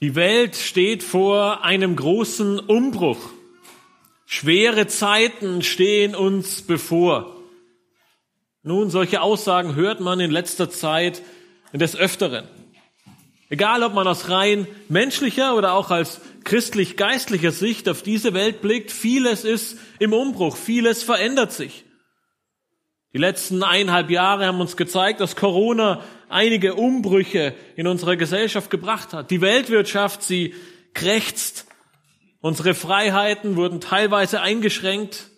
Die Welt steht vor einem großen Umbruch. Schwere Zeiten stehen uns bevor. Nun, solche Aussagen hört man in letzter Zeit des Öfteren. Egal, ob man aus rein menschlicher oder auch als christlich-geistlicher Sicht auf diese Welt blickt, vieles ist im Umbruch, vieles verändert sich. Die letzten eineinhalb Jahre haben uns gezeigt, dass Corona einige Umbrüche in unserer Gesellschaft gebracht hat. Die Weltwirtschaft, sie krächzt. Unsere Freiheiten wurden teilweise eingeschränkt.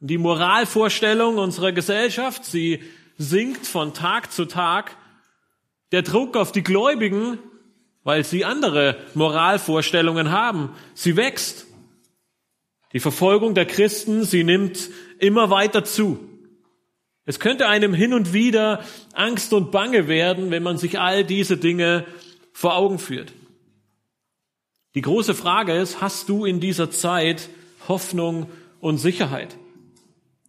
Die Moralvorstellung unserer Gesellschaft, sie sinkt von Tag zu Tag. Der Druck auf die Gläubigen, weil sie andere Moralvorstellungen haben, sie wächst. Die Verfolgung der Christen, sie nimmt immer weiter zu. Es könnte einem hin und wieder Angst und Bange werden, wenn man sich all diese Dinge vor Augen führt. Die große Frage ist, hast du in dieser Zeit Hoffnung und Sicherheit?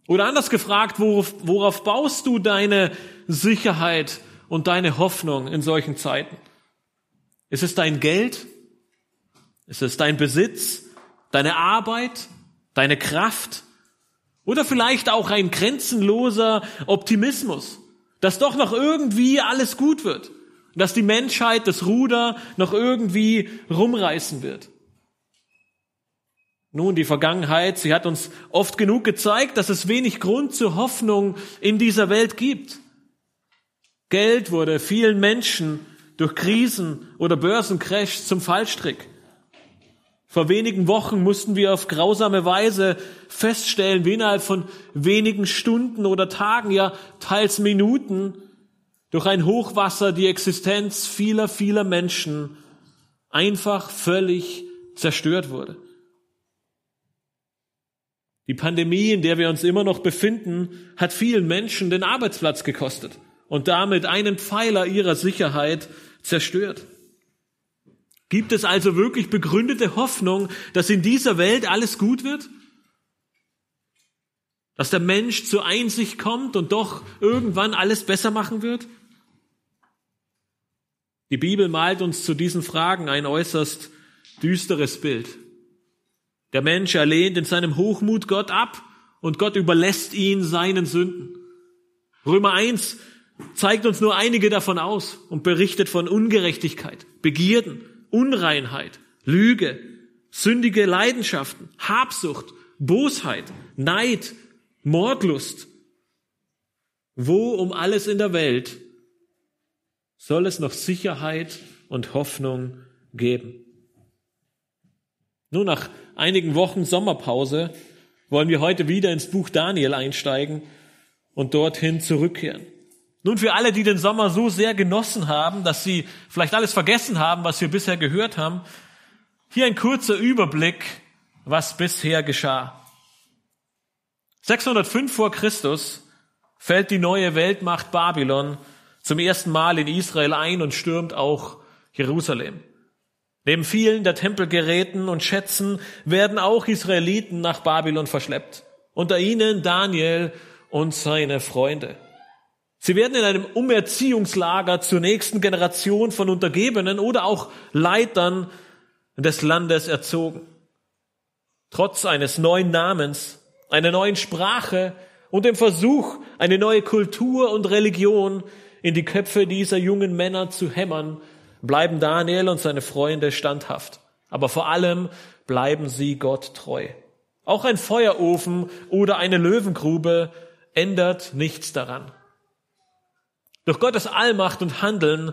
Oder anders gefragt, worauf, worauf baust du deine Sicherheit und deine Hoffnung in solchen Zeiten? Ist es dein Geld? Ist es dein Besitz? Deine Arbeit? Deine Kraft? Oder vielleicht auch ein grenzenloser Optimismus, dass doch noch irgendwie alles gut wird, dass die Menschheit das Ruder noch irgendwie rumreißen wird. Nun, die Vergangenheit, sie hat uns oft genug gezeigt, dass es wenig Grund zur Hoffnung in dieser Welt gibt. Geld wurde vielen Menschen durch Krisen oder Börsencrash zum Fallstrick. Vor wenigen Wochen mussten wir auf grausame Weise feststellen, wie innerhalb von wenigen Stunden oder Tagen, ja teils Minuten, durch ein Hochwasser die Existenz vieler, vieler Menschen einfach völlig zerstört wurde. Die Pandemie, in der wir uns immer noch befinden, hat vielen Menschen den Arbeitsplatz gekostet und damit einen Pfeiler ihrer Sicherheit zerstört. Gibt es also wirklich begründete Hoffnung, dass in dieser Welt alles gut wird? Dass der Mensch zur Einsicht kommt und doch irgendwann alles besser machen wird? Die Bibel malt uns zu diesen Fragen ein äußerst düsteres Bild. Der Mensch erlehnt in seinem Hochmut Gott ab und Gott überlässt ihn seinen Sünden. Römer 1 zeigt uns nur einige davon aus und berichtet von Ungerechtigkeit, Begierden, Unreinheit, Lüge, sündige Leidenschaften, Habsucht, Bosheit, Neid, Mordlust. Wo um alles in der Welt soll es noch Sicherheit und Hoffnung geben? Nun, nach einigen Wochen Sommerpause wollen wir heute wieder ins Buch Daniel einsteigen und dorthin zurückkehren. Nun für alle, die den Sommer so sehr genossen haben, dass sie vielleicht alles vergessen haben, was wir bisher gehört haben, hier ein kurzer Überblick, was bisher geschah. 605 vor Christus fällt die neue Weltmacht Babylon zum ersten Mal in Israel ein und stürmt auch Jerusalem. Neben vielen der Tempelgeräten und Schätzen werden auch Israeliten nach Babylon verschleppt. Unter ihnen Daniel und seine Freunde. Sie werden in einem Umerziehungslager zur nächsten Generation von Untergebenen oder auch Leitern des Landes erzogen. Trotz eines neuen Namens, einer neuen Sprache und dem Versuch, eine neue Kultur und Religion in die Köpfe dieser jungen Männer zu hämmern, bleiben Daniel und seine Freunde standhaft. Aber vor allem bleiben sie Gott treu. Auch ein Feuerofen oder eine Löwengrube ändert nichts daran. Durch Gottes Allmacht und Handeln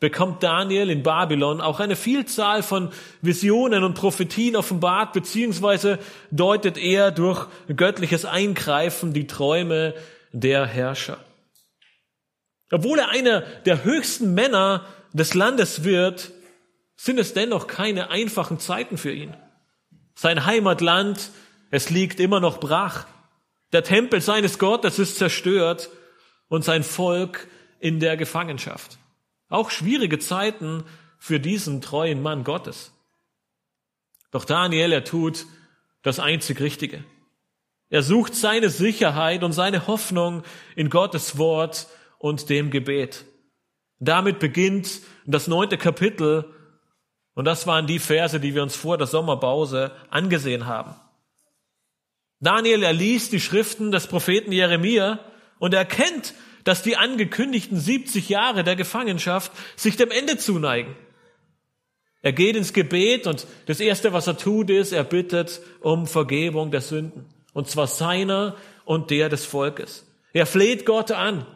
bekommt Daniel in Babylon auch eine Vielzahl von Visionen und Prophetien offenbart, beziehungsweise deutet er durch göttliches Eingreifen die Träume der Herrscher. Obwohl er einer der höchsten Männer des Landes wird, sind es dennoch keine einfachen Zeiten für ihn. Sein Heimatland, es liegt immer noch brach. Der Tempel seines Gottes ist zerstört und sein Volk in der Gefangenschaft. Auch schwierige Zeiten für diesen treuen Mann Gottes. Doch Daniel, er tut das einzig Richtige. Er sucht seine Sicherheit und seine Hoffnung in Gottes Wort und dem Gebet. Damit beginnt das neunte Kapitel Und das waren die Verse, die wir uns vor der Sommerpause angesehen haben. Daniel erliest die Schriften des Propheten Jeremia und erkennt, dass die angekündigten 70 Jahre der Gefangenschaft sich dem Ende zuneigen. Er geht ins Gebet und das Erste, was er tut, ist, er bittet um Vergebung der Sünden. Und zwar seiner und der des Volkes. Er fleht Gott an.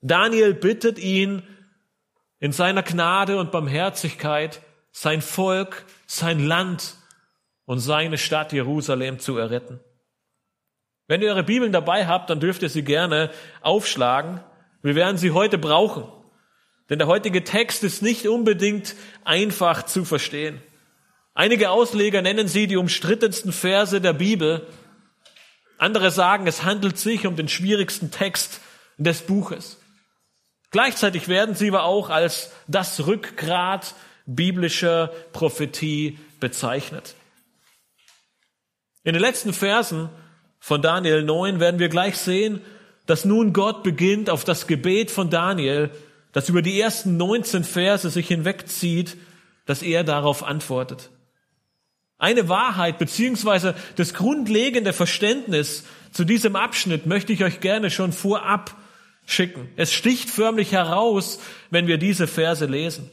Daniel bittet ihn in seiner Gnade und Barmherzigkeit, sein Volk, sein Land und seine Stadt Jerusalem zu erretten. Wenn ihr eure Bibeln dabei habt, dann dürft ihr sie gerne aufschlagen. Wir werden sie heute brauchen. Denn der heutige Text ist nicht unbedingt einfach zu verstehen. Einige Ausleger nennen sie die umstrittensten Verse der Bibel. Andere sagen, es handelt sich um den schwierigsten Text des Buches. Gleichzeitig werden sie aber auch als das Rückgrat biblischer Prophetie bezeichnet. In den letzten Versen von Daniel 9 werden wir gleich sehen, dass nun Gott beginnt auf das Gebet von Daniel, das über die ersten 19 Verse sich hinwegzieht, dass er darauf antwortet. Eine Wahrheit beziehungsweise das grundlegende Verständnis zu diesem Abschnitt möchte ich euch gerne schon vorab schicken. Es sticht förmlich heraus, wenn wir diese Verse lesen.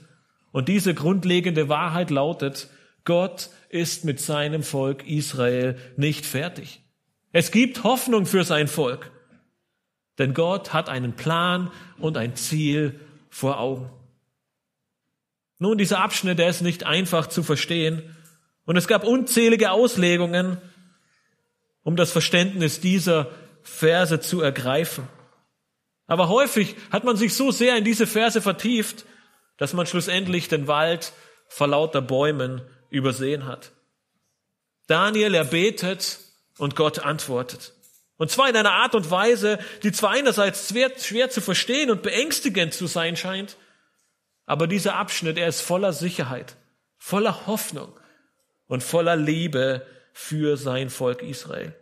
Und diese grundlegende Wahrheit lautet, Gott ist mit seinem Volk Israel nicht fertig. Es gibt Hoffnung für sein Volk. Denn Gott hat einen Plan und ein Ziel vor Augen. Nun, dieser Abschnitt, der ist nicht einfach zu verstehen. Und es gab unzählige Auslegungen, um das Verständnis dieser Verse zu ergreifen. Aber häufig hat man sich so sehr in diese Verse vertieft, dass man schlussendlich den Wald vor lauter Bäumen übersehen hat. Daniel erbetet und Gott antwortet. Und zwar in einer Art und Weise, die zwar einerseits schwer, schwer, zu verstehen und beängstigend zu sein scheint, aber dieser Abschnitt, er ist voller Sicherheit, voller Hoffnung und voller Liebe für sein Volk Israel.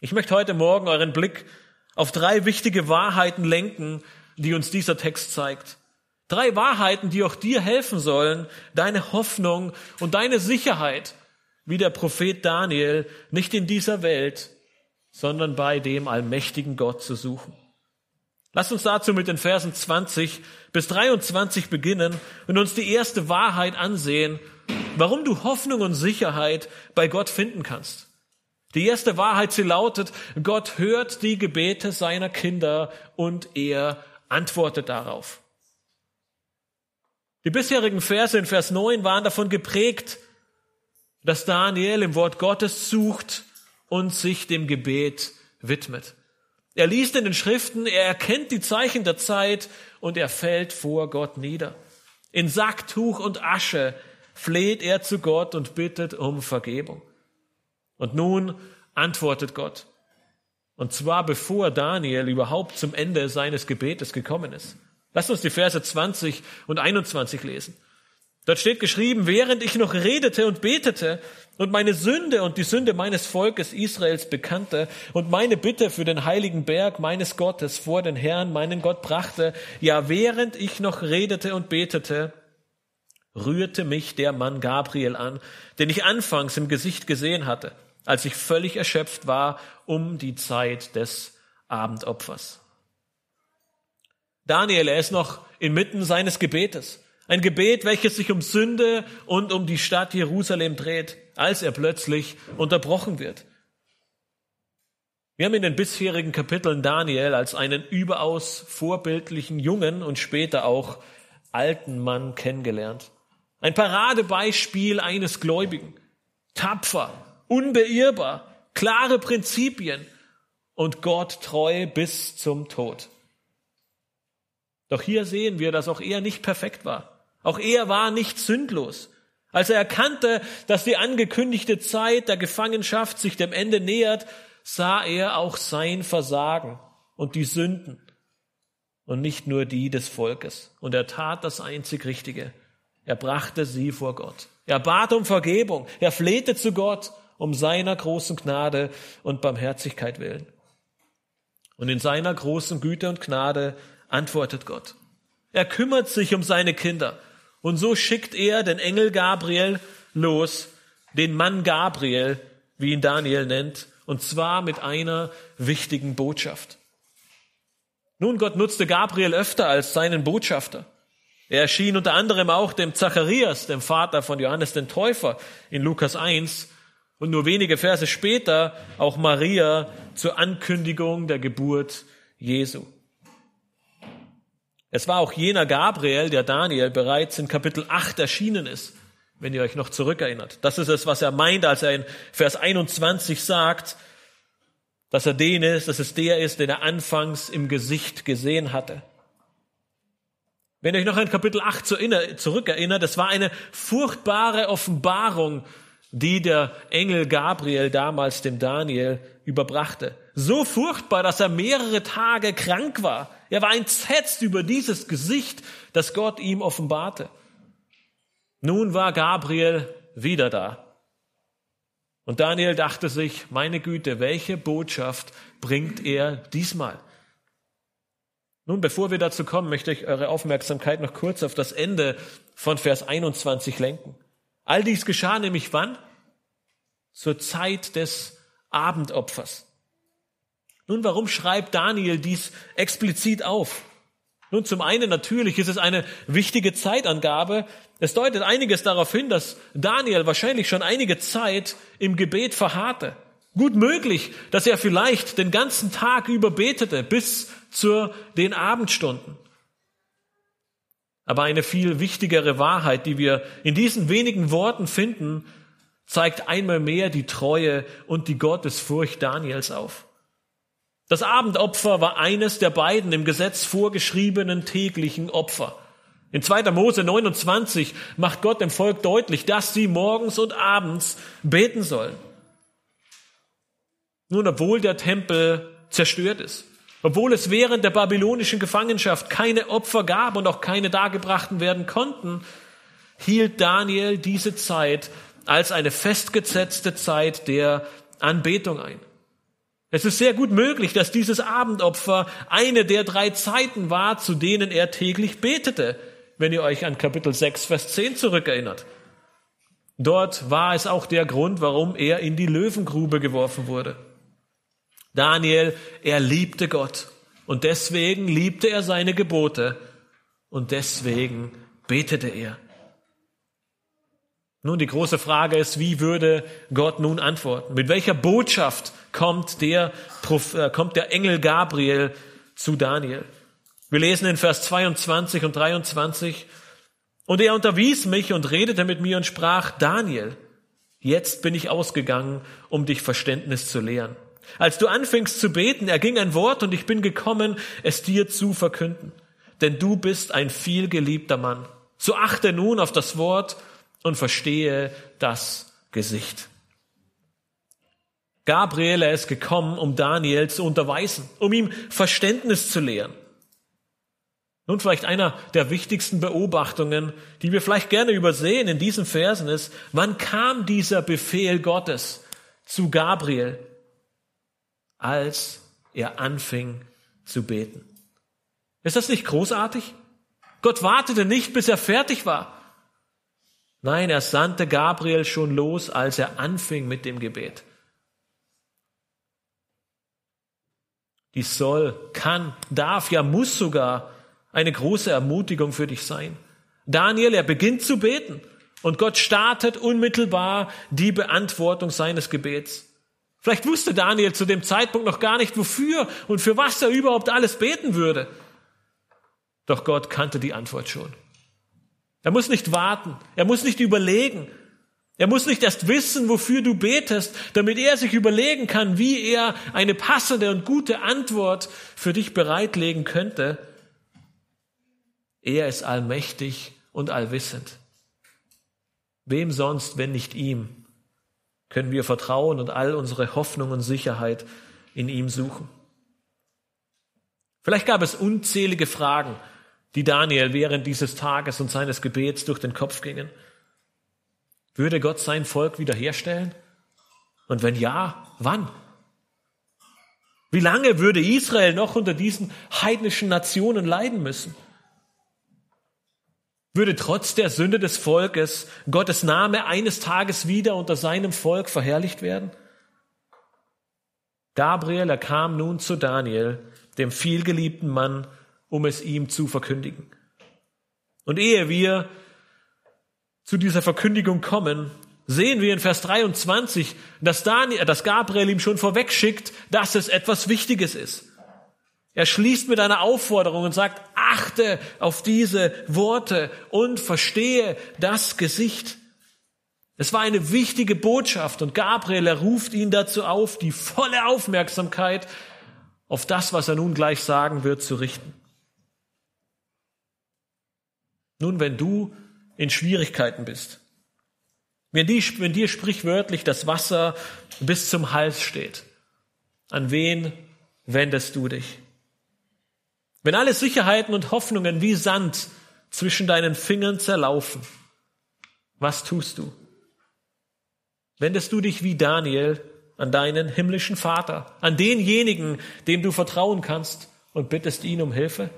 Ich möchte heute Morgen euren Blick auf drei wichtige Wahrheiten lenken, die uns dieser Text zeigt. Drei Wahrheiten, die auch dir helfen sollen, deine Hoffnung und deine Sicherheit wie der Prophet Daniel, nicht in dieser Welt, sondern bei dem allmächtigen Gott zu suchen. Lass uns dazu mit den Versen 20 bis 23 beginnen und uns die erste Wahrheit ansehen, warum du Hoffnung und Sicherheit bei Gott finden kannst. Die erste Wahrheit, sie lautet, Gott hört die Gebete seiner Kinder und er antwortet darauf. Die bisherigen Verse in Vers 9 waren davon geprägt, dass Daniel im Wort Gottes sucht und sich dem Gebet widmet. Er liest in den Schriften, er erkennt die Zeichen der Zeit und er fällt vor Gott nieder. In Sacktuch und Asche fleht er zu Gott und bittet um Vergebung. Und nun antwortet Gott. Und zwar bevor Daniel überhaupt zum Ende seines Gebetes gekommen ist. Lasst uns die Verse 20 und 21 lesen. Dort steht geschrieben, während ich noch redete und betete und meine Sünde und die Sünde meines Volkes Israels bekannte und meine Bitte für den heiligen Berg meines Gottes vor den Herrn, meinen Gott, brachte, ja, während ich noch redete und betete, rührte mich der Mann Gabriel an, den ich anfangs im Gesicht gesehen hatte, als ich völlig erschöpft war um die Zeit des Abendopfers. Daniel, er ist noch inmitten seines Gebetes. Ein Gebet, welches sich um Sünde und um die Stadt Jerusalem dreht, als er plötzlich unterbrochen wird. Wir haben in den bisherigen Kapiteln Daniel als einen überaus vorbildlichen jungen und später auch alten Mann kennengelernt. Ein Paradebeispiel eines Gläubigen. Tapfer, unbeirrbar, klare Prinzipien und Gott treu bis zum Tod. Doch hier sehen wir, dass auch er nicht perfekt war. Auch er war nicht sündlos. Als er erkannte, dass die angekündigte Zeit der Gefangenschaft sich dem Ende nähert, sah er auch sein Versagen und die Sünden und nicht nur die des Volkes. Und er tat das einzig Richtige. Er brachte sie vor Gott. Er bat um Vergebung. Er flehte zu Gott um seiner großen Gnade und Barmherzigkeit willen. Und in seiner großen Güte und Gnade antwortet Gott. Er kümmert sich um seine Kinder Und so schickt er den Engel Gabriel los, den Mann Gabriel, wie ihn Daniel nennt, und zwar mit einer wichtigen Botschaft. Nun, Gott nutzte Gabriel öfter als seinen Botschafter. Er erschien unter anderem auch dem Zacharias, dem Vater von Johannes den Täufer, in Lukas 1 und nur wenige Verse später auch Maria zur Ankündigung der Geburt Jesu. Es war auch jener Gabriel, der Daniel bereits in Kapitel 8 erschienen ist, wenn ihr euch noch zurückerinnert. Das ist es, was er meint, als er in Vers 21 sagt, dass er den ist, dass es der ist, den er anfangs im Gesicht gesehen hatte. Wenn ihr euch noch an Kapitel 8 zurückerinnert, es war eine furchtbare Offenbarung, die der Engel Gabriel damals dem Daniel überbrachte. So furchtbar, dass er mehrere Tage krank war. Er war entsetzt über dieses Gesicht, das Gott ihm offenbarte. Nun war Gabriel wieder da. Und Daniel dachte sich, meine Güte, welche Botschaft bringt er diesmal? Nun, bevor wir dazu kommen, möchte ich eure Aufmerksamkeit noch kurz auf das Ende von Vers 21 lenken. All dies geschah nämlich wann? Zur Zeit des Abendopfers. Nun, warum schreibt Daniel dies explizit auf? Nun, zum einen natürlich ist es eine wichtige Zeitangabe. Es deutet einiges darauf hin, dass Daniel wahrscheinlich schon einige Zeit im Gebet verharrte. Gut möglich, dass er vielleicht den ganzen Tag über betete bis zu den Abendstunden. Aber eine viel wichtigere Wahrheit, die wir in diesen wenigen Worten finden, zeigt einmal mehr die Treue und die Gottesfurcht Daniels auf. Das Abendopfer war eines der beiden im Gesetz vorgeschriebenen täglichen Opfer. In 2. Mose 29 macht Gott dem Volk deutlich, dass sie morgens und abends beten sollen. Nun, obwohl der Tempel zerstört ist, obwohl es während der babylonischen Gefangenschaft keine Opfer gab und auch keine dargebrachten werden konnten, hielt Daniel diese Zeit als eine festgesetzte Zeit der Anbetung ein. Es ist sehr gut möglich, dass dieses Abendopfer eine der drei Zeiten war, zu denen er täglich betete, wenn ihr euch an Kapitel 6, Vers 10 zurückerinnert. Dort war es auch der Grund, warum er in die Löwengrube geworfen wurde. Daniel, er liebte Gott und deswegen liebte er seine Gebote und deswegen betete er. Nun, die große Frage ist, wie würde Gott nun antworten? Mit welcher Botschaft kommt der, äh, kommt der Engel Gabriel zu Daniel? Wir lesen in Vers 22 und 23, und er unterwies mich und redete mit mir und sprach, Daniel, jetzt bin ich ausgegangen, um dich Verständnis zu lehren. Als du anfingst zu beten, erging ein Wort und ich bin gekommen, es dir zu verkünden. Denn du bist ein vielgeliebter Mann. So achte nun auf das Wort und verstehe das Gesicht. Gabriel, ist gekommen, um Daniel zu unterweisen, um ihm Verständnis zu lehren. Nun vielleicht einer der wichtigsten Beobachtungen, die wir vielleicht gerne übersehen in diesen Versen ist, wann kam dieser Befehl Gottes zu Gabriel, als er anfing zu beten? Ist das nicht großartig? Gott wartete nicht, bis er fertig war. Nein, er sandte Gabriel schon los, als er anfing mit dem Gebet. Dies soll, kann, darf, ja muss sogar eine große Ermutigung für dich sein. Daniel, er beginnt zu beten und Gott startet unmittelbar die Beantwortung seines Gebets. Vielleicht wusste Daniel zu dem Zeitpunkt noch gar nicht, wofür und für was er überhaupt alles beten würde. Doch Gott kannte die Antwort schon. Er muss nicht warten. Er muss nicht überlegen. Er muss nicht erst wissen, wofür du betest, damit er sich überlegen kann, wie er eine passende und gute Antwort für dich bereitlegen könnte. Er ist allmächtig und allwissend. Wem sonst, wenn nicht ihm, können wir vertrauen und all unsere Hoffnung und Sicherheit in ihm suchen. Vielleicht gab es unzählige Fragen, die Daniel während dieses Tages und seines Gebets durch den Kopf gingen. Würde Gott sein Volk wiederherstellen? Und wenn ja, wann? Wie lange würde Israel noch unter diesen heidnischen Nationen leiden müssen? Würde trotz der Sünde des Volkes Gottes Name eines Tages wieder unter seinem Volk verherrlicht werden? Gabriel, er kam nun zu Daniel, dem vielgeliebten Mann, um es ihm zu verkündigen. Und ehe wir zu dieser Verkündigung kommen, sehen wir in Vers 23, dass, Daniel, dass Gabriel ihm schon vorwegschickt, dass es etwas Wichtiges ist. Er schließt mit einer Aufforderung und sagt, achte auf diese Worte und verstehe das Gesicht. Es war eine wichtige Botschaft und Gabriel, er ruft ihn dazu auf, die volle Aufmerksamkeit auf das, was er nun gleich sagen wird, zu richten. Nun, wenn du in Schwierigkeiten bist, wenn, die, wenn dir sprichwörtlich das Wasser bis zum Hals steht, an wen wendest du dich? Wenn alle Sicherheiten und Hoffnungen wie Sand zwischen deinen Fingern zerlaufen, was tust du? Wendest du dich wie Daniel an deinen himmlischen Vater, an denjenigen, dem du vertrauen kannst und bittest ihn um Hilfe?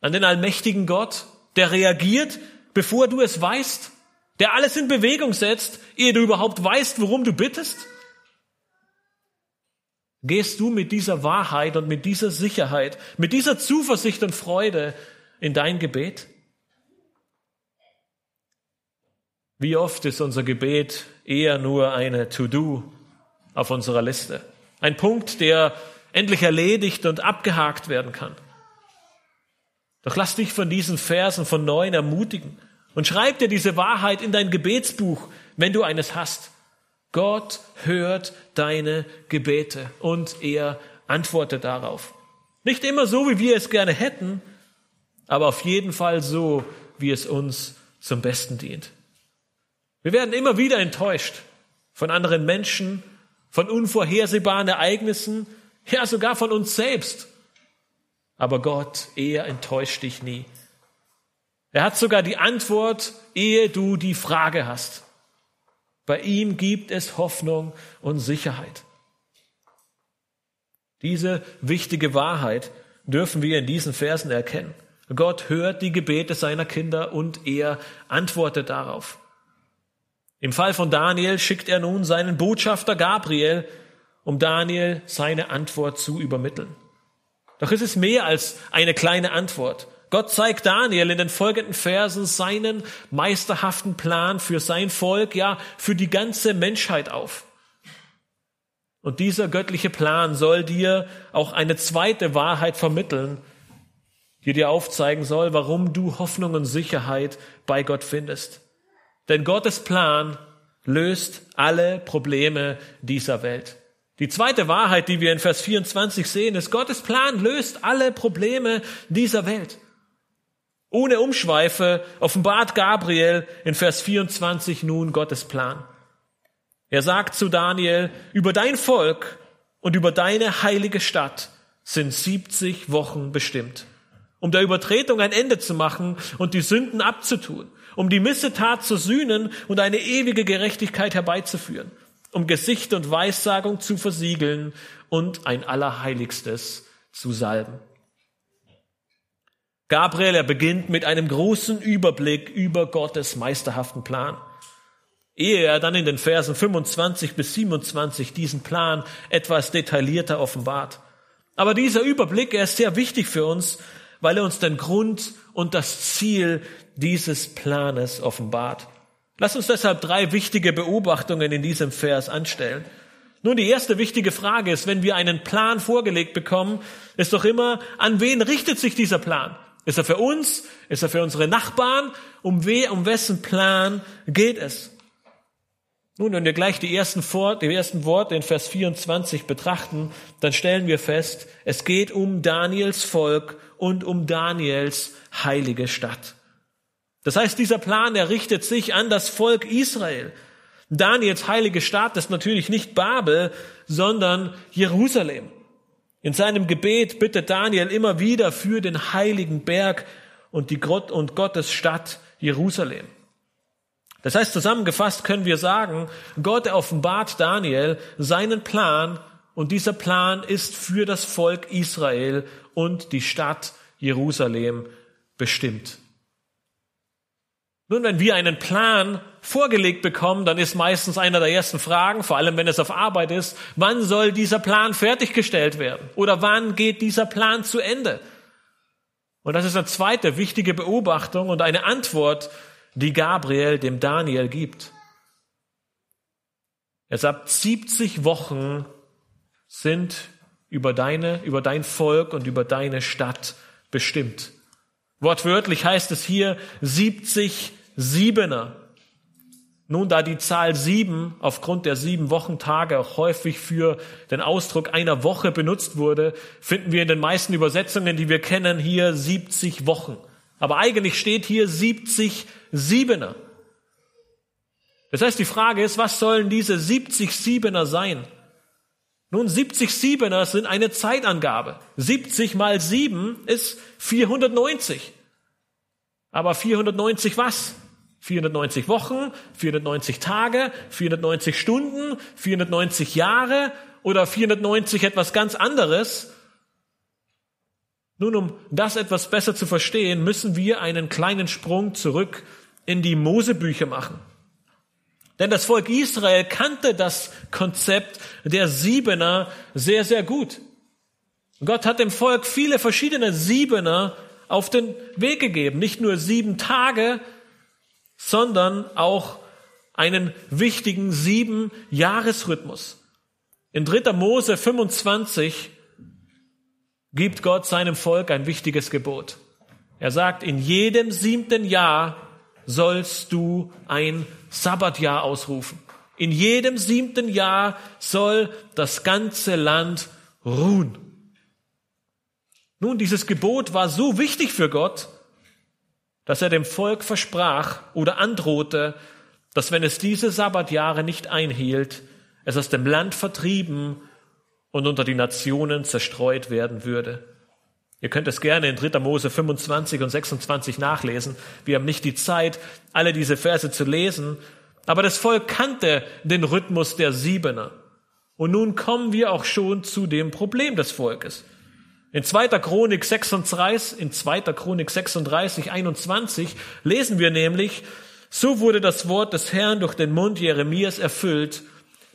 An den allmächtigen Gott, der reagiert, bevor du es weißt, der alles in Bewegung setzt, ehe du überhaupt weißt, worum du bittest? Gehst du mit dieser Wahrheit und mit dieser Sicherheit, mit dieser Zuversicht und Freude in dein Gebet? Wie oft ist unser Gebet eher nur eine To-Do auf unserer Liste? Ein Punkt, der endlich erledigt und abgehakt werden kann. Doch lass dich von diesen Versen von neun ermutigen und schreib dir diese Wahrheit in dein Gebetsbuch, wenn du eines hast. Gott hört deine Gebete und er antwortet darauf. Nicht immer so, wie wir es gerne hätten, aber auf jeden Fall so, wie es uns zum Besten dient. Wir werden immer wieder enttäuscht von anderen Menschen, von unvorhersehbaren Ereignissen, ja sogar von uns selbst. Aber Gott, er enttäuscht dich nie. Er hat sogar die Antwort, ehe du die Frage hast. Bei ihm gibt es Hoffnung und Sicherheit. Diese wichtige Wahrheit dürfen wir in diesen Versen erkennen. Gott hört die Gebete seiner Kinder und er antwortet darauf. Im Fall von Daniel schickt er nun seinen Botschafter Gabriel, um Daniel seine Antwort zu übermitteln. Doch es ist mehr als eine kleine Antwort. Gott zeigt Daniel in den folgenden Versen seinen meisterhaften Plan für sein Volk, ja, für die ganze Menschheit auf. Und dieser göttliche Plan soll dir auch eine zweite Wahrheit vermitteln, die dir aufzeigen soll, warum du Hoffnung und Sicherheit bei Gott findest. Denn Gottes Plan löst alle Probleme dieser Welt. Die zweite Wahrheit, die wir in Vers 24 sehen, ist, Gottes Plan löst alle Probleme dieser Welt. Ohne Umschweife offenbart Gabriel in Vers 24 nun Gottes Plan. Er sagt zu Daniel, über dein Volk und über deine heilige Stadt sind 70 Wochen bestimmt, um der Übertretung ein Ende zu machen und die Sünden abzutun, um die Missetat zu sühnen und eine ewige Gerechtigkeit herbeizuführen, um Gesicht und Weissagung zu versiegeln und ein Allerheiligstes zu salben. Gabriel, er beginnt mit einem großen Überblick über Gottes meisterhaften Plan. Ehe er dann in den Versen 25 bis 27 diesen Plan etwas detaillierter offenbart. Aber dieser Überblick, er ist sehr wichtig für uns, weil er uns den Grund und das Ziel dieses Planes offenbart. Lass uns deshalb drei wichtige Beobachtungen in diesem Vers anstellen. Nun, die erste wichtige Frage ist, wenn wir einen Plan vorgelegt bekommen, ist doch immer, an wen richtet sich dieser Plan? Ist er für uns? Ist er für unsere Nachbarn? Um, we, um wessen Plan geht es? Nun, wenn wir gleich die ersten, Vor die ersten Worte in Vers 24 betrachten, dann stellen wir fest, es geht um Daniels Volk und um Daniels heilige Stadt. Das heißt, dieser Plan, er richtet sich an das Volk Israel. Daniels heilige Stadt ist natürlich nicht Babel, sondern Jerusalem. In seinem Gebet bittet Daniel immer wieder für den heiligen Berg und die Gott und Gottes Stadt Jerusalem. Das heißt, zusammengefasst können wir sagen, Gott offenbart Daniel seinen Plan und dieser Plan ist für das Volk Israel und die Stadt Jerusalem bestimmt. Nun, wenn wir einen Plan vorgelegt bekommen, dann ist meistens einer der ersten Fragen, vor allem wenn es auf Arbeit ist, wann soll dieser Plan fertiggestellt werden? Oder wann geht dieser Plan zu Ende? Und das ist eine zweite wichtige Beobachtung und eine Antwort, die Gabriel dem Daniel gibt. Er sagt, 70 Wochen sind über deine, über dein Volk und über deine Stadt bestimmt. Wortwörtlich heißt es hier 70 Siebener. Nun, da die Zahl sieben aufgrund der sieben Wochentage auch häufig für den Ausdruck einer Woche benutzt wurde, finden wir in den meisten Übersetzungen, die wir kennen, hier 70 Wochen. Aber eigentlich steht hier 70 Siebener. Das heißt, die Frage ist, was sollen diese 70 Siebener sein? Nun, 70 Siebener sind eine Zeitangabe. 70 mal 7 ist 490. Aber 490 was? 490 Wochen, 490 Tage, 490 Stunden, 490 Jahre oder 490 etwas ganz anderes. Nun, um das etwas besser zu verstehen, müssen wir einen kleinen Sprung zurück in die Mosebücher machen. Denn das Volk Israel kannte das Konzept der Siebener sehr, sehr gut. Gott hat dem Volk viele verschiedene Siebener auf den Weg gegeben. Nicht nur sieben Tage, sondern auch einen wichtigen sieben Jahresrhythmus. In 3. Mose 25 gibt Gott seinem Volk ein wichtiges Gebot. Er sagt, in jedem siebten Jahr sollst du ein Sabbatjahr ausrufen. In jedem siebten Jahr soll das ganze Land ruhen. Nun, dieses Gebot war so wichtig für Gott, dass er dem Volk versprach oder androhte, dass wenn es diese Sabbatjahre nicht einhielt, es aus dem Land vertrieben und unter die Nationen zerstreut werden würde. Ihr könnt es gerne in 3. Mose 25 und 26 nachlesen. Wir haben nicht die Zeit, alle diese Verse zu lesen, aber das Volk kannte den Rhythmus der Siebener. Und nun kommen wir auch schon zu dem Problem des Volkes. In 2. Chronik 36, in 2. Chronik 36, 21 lesen wir nämlich, so wurde das Wort des Herrn durch den Mund Jeremias erfüllt,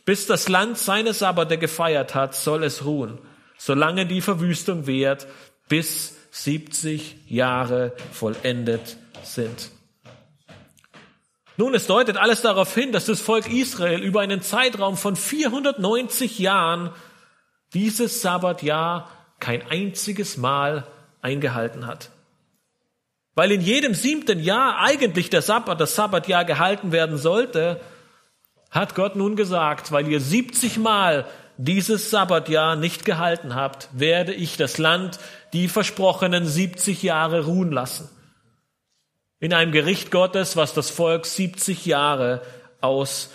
bis das Land seine Sabbate gefeiert hat, soll es ruhen, solange die Verwüstung währt, bis 70 Jahre vollendet sind. Nun, es deutet alles darauf hin, dass das Volk Israel über einen Zeitraum von 490 Jahren dieses Sabbatjahr kein einziges Mal eingehalten hat. Weil in jedem siebten Jahr eigentlich der Sabbat, das Sabbatjahr gehalten werden sollte, hat Gott nun gesagt, weil ihr 70 Mal dieses Sabbatjahr nicht gehalten habt, werde ich das Land die versprochenen 70 Jahre ruhen lassen. In einem Gericht Gottes, was das Volk 70 Jahre aus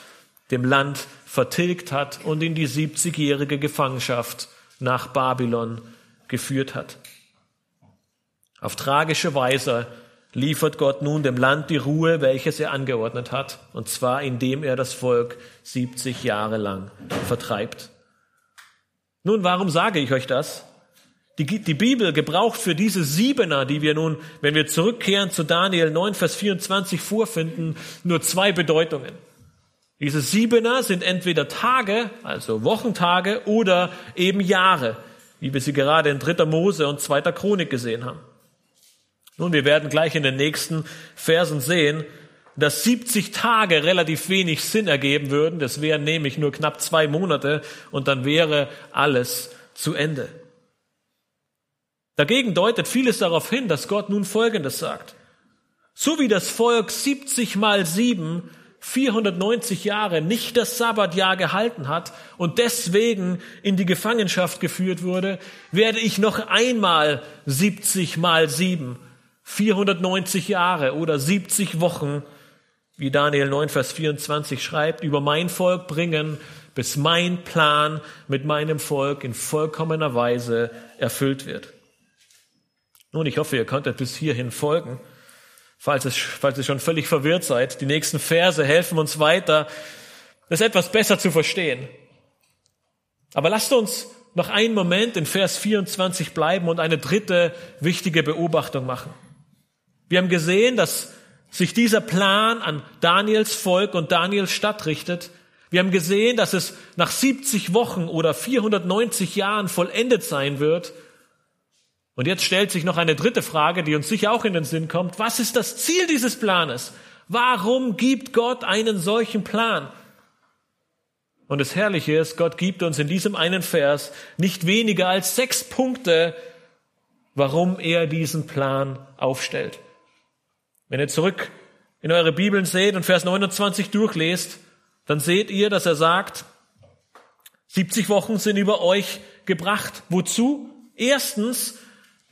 dem Land vertilgt hat und in die 70-jährige Gefangenschaft nach Babylon geführt hat. Auf tragische Weise liefert Gott nun dem Land die Ruhe, welches er angeordnet hat, und zwar indem er das Volk 70 Jahre lang vertreibt. Nun, warum sage ich euch das? Die, die Bibel gebraucht für diese Siebener, die wir nun, wenn wir zurückkehren zu Daniel 9, Vers 24 vorfinden, nur zwei Bedeutungen. Diese Siebener sind entweder Tage, also Wochentage, oder eben Jahre, wie wir sie gerade in 3. Mose und 2. Chronik gesehen haben. Nun, wir werden gleich in den nächsten Versen sehen, dass 70 Tage relativ wenig Sinn ergeben würden. Das wären nämlich nur knapp zwei Monate und dann wäre alles zu Ende. Dagegen deutet vieles darauf hin, dass Gott nun Folgendes sagt. So wie das Volk 70 mal 7 490 Jahre nicht das Sabbatjahr gehalten hat und deswegen in die Gefangenschaft geführt wurde, werde ich noch einmal 70 mal 7, 490 Jahre oder 70 Wochen, wie Daniel 9, Vers 24 schreibt, über mein Volk bringen, bis mein Plan mit meinem Volk in vollkommener Weise erfüllt wird. Nun, ich hoffe, ihr konntet bis hierhin folgen. Falls, es, falls ihr schon völlig verwirrt seid, die nächsten Verse helfen uns weiter, das etwas besser zu verstehen. Aber lasst uns noch einen Moment in Vers 24 bleiben und eine dritte wichtige Beobachtung machen. Wir haben gesehen, dass sich dieser Plan an Daniels Volk und Daniels Stadt richtet. Wir haben gesehen, dass es nach 70 Wochen oder 490 Jahren vollendet sein wird. Und jetzt stellt sich noch eine dritte Frage, die uns sicher auch in den Sinn kommt. Was ist das Ziel dieses Planes? Warum gibt Gott einen solchen Plan? Und das Herrliche ist, Gott gibt uns in diesem einen Vers nicht weniger als sechs Punkte, warum er diesen Plan aufstellt. Wenn ihr zurück in eure Bibeln seht und Vers 29 durchlest, dann seht ihr, dass er sagt, 70 Wochen sind über euch gebracht. Wozu? Erstens,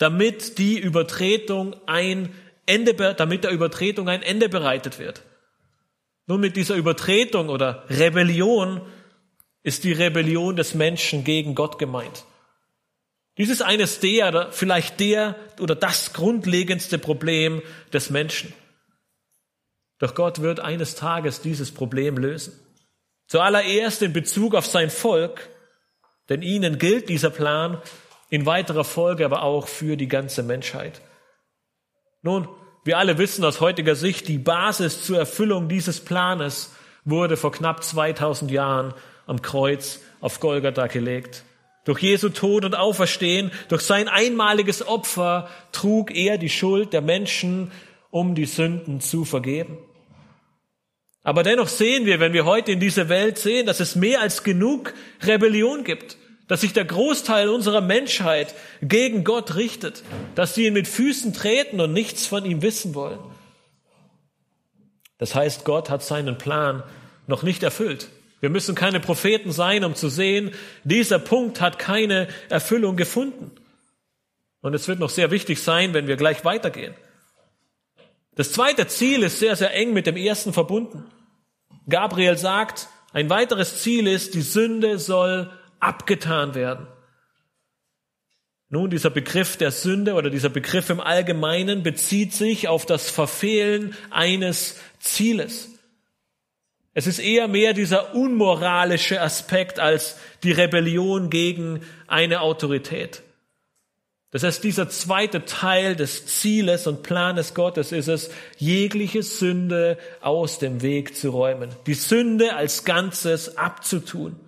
damit die Übertretung ein Ende, damit der Übertretung ein Ende bereitet wird. Nun mit dieser Übertretung oder Rebellion ist die Rebellion des Menschen gegen Gott gemeint. Dies ist eines der, vielleicht der oder das grundlegendste Problem des Menschen. Doch Gott wird eines Tages dieses Problem lösen. Zuallererst in Bezug auf sein Volk, denn ihnen gilt dieser Plan in weiterer Folge aber auch für die ganze Menschheit. Nun, wir alle wissen aus heutiger Sicht, die Basis zur Erfüllung dieses Planes wurde vor knapp 2000 Jahren am Kreuz auf Golgatha gelegt. Durch Jesu Tod und Auferstehen, durch sein einmaliges Opfer trug er die Schuld der Menschen, um die Sünden zu vergeben. Aber dennoch sehen wir, wenn wir heute in diese Welt sehen, dass es mehr als genug Rebellion gibt, dass sich der Großteil unserer Menschheit gegen Gott richtet, dass sie ihn mit Füßen treten und nichts von ihm wissen wollen. Das heißt, Gott hat seinen Plan noch nicht erfüllt. Wir müssen keine Propheten sein, um zu sehen, dieser Punkt hat keine Erfüllung gefunden. Und es wird noch sehr wichtig sein, wenn wir gleich weitergehen. Das zweite Ziel ist sehr, sehr eng mit dem ersten verbunden. Gabriel sagt, ein weiteres Ziel ist, die Sünde soll abgetan werden. Nun, dieser Begriff der Sünde oder dieser Begriff im Allgemeinen bezieht sich auf das Verfehlen eines Zieles. Es ist eher mehr dieser unmoralische Aspekt als die Rebellion gegen eine Autorität. Das heißt, dieser zweite Teil des Zieles und Planes Gottes ist es, jegliche Sünde aus dem Weg zu räumen, die Sünde als Ganzes abzutun.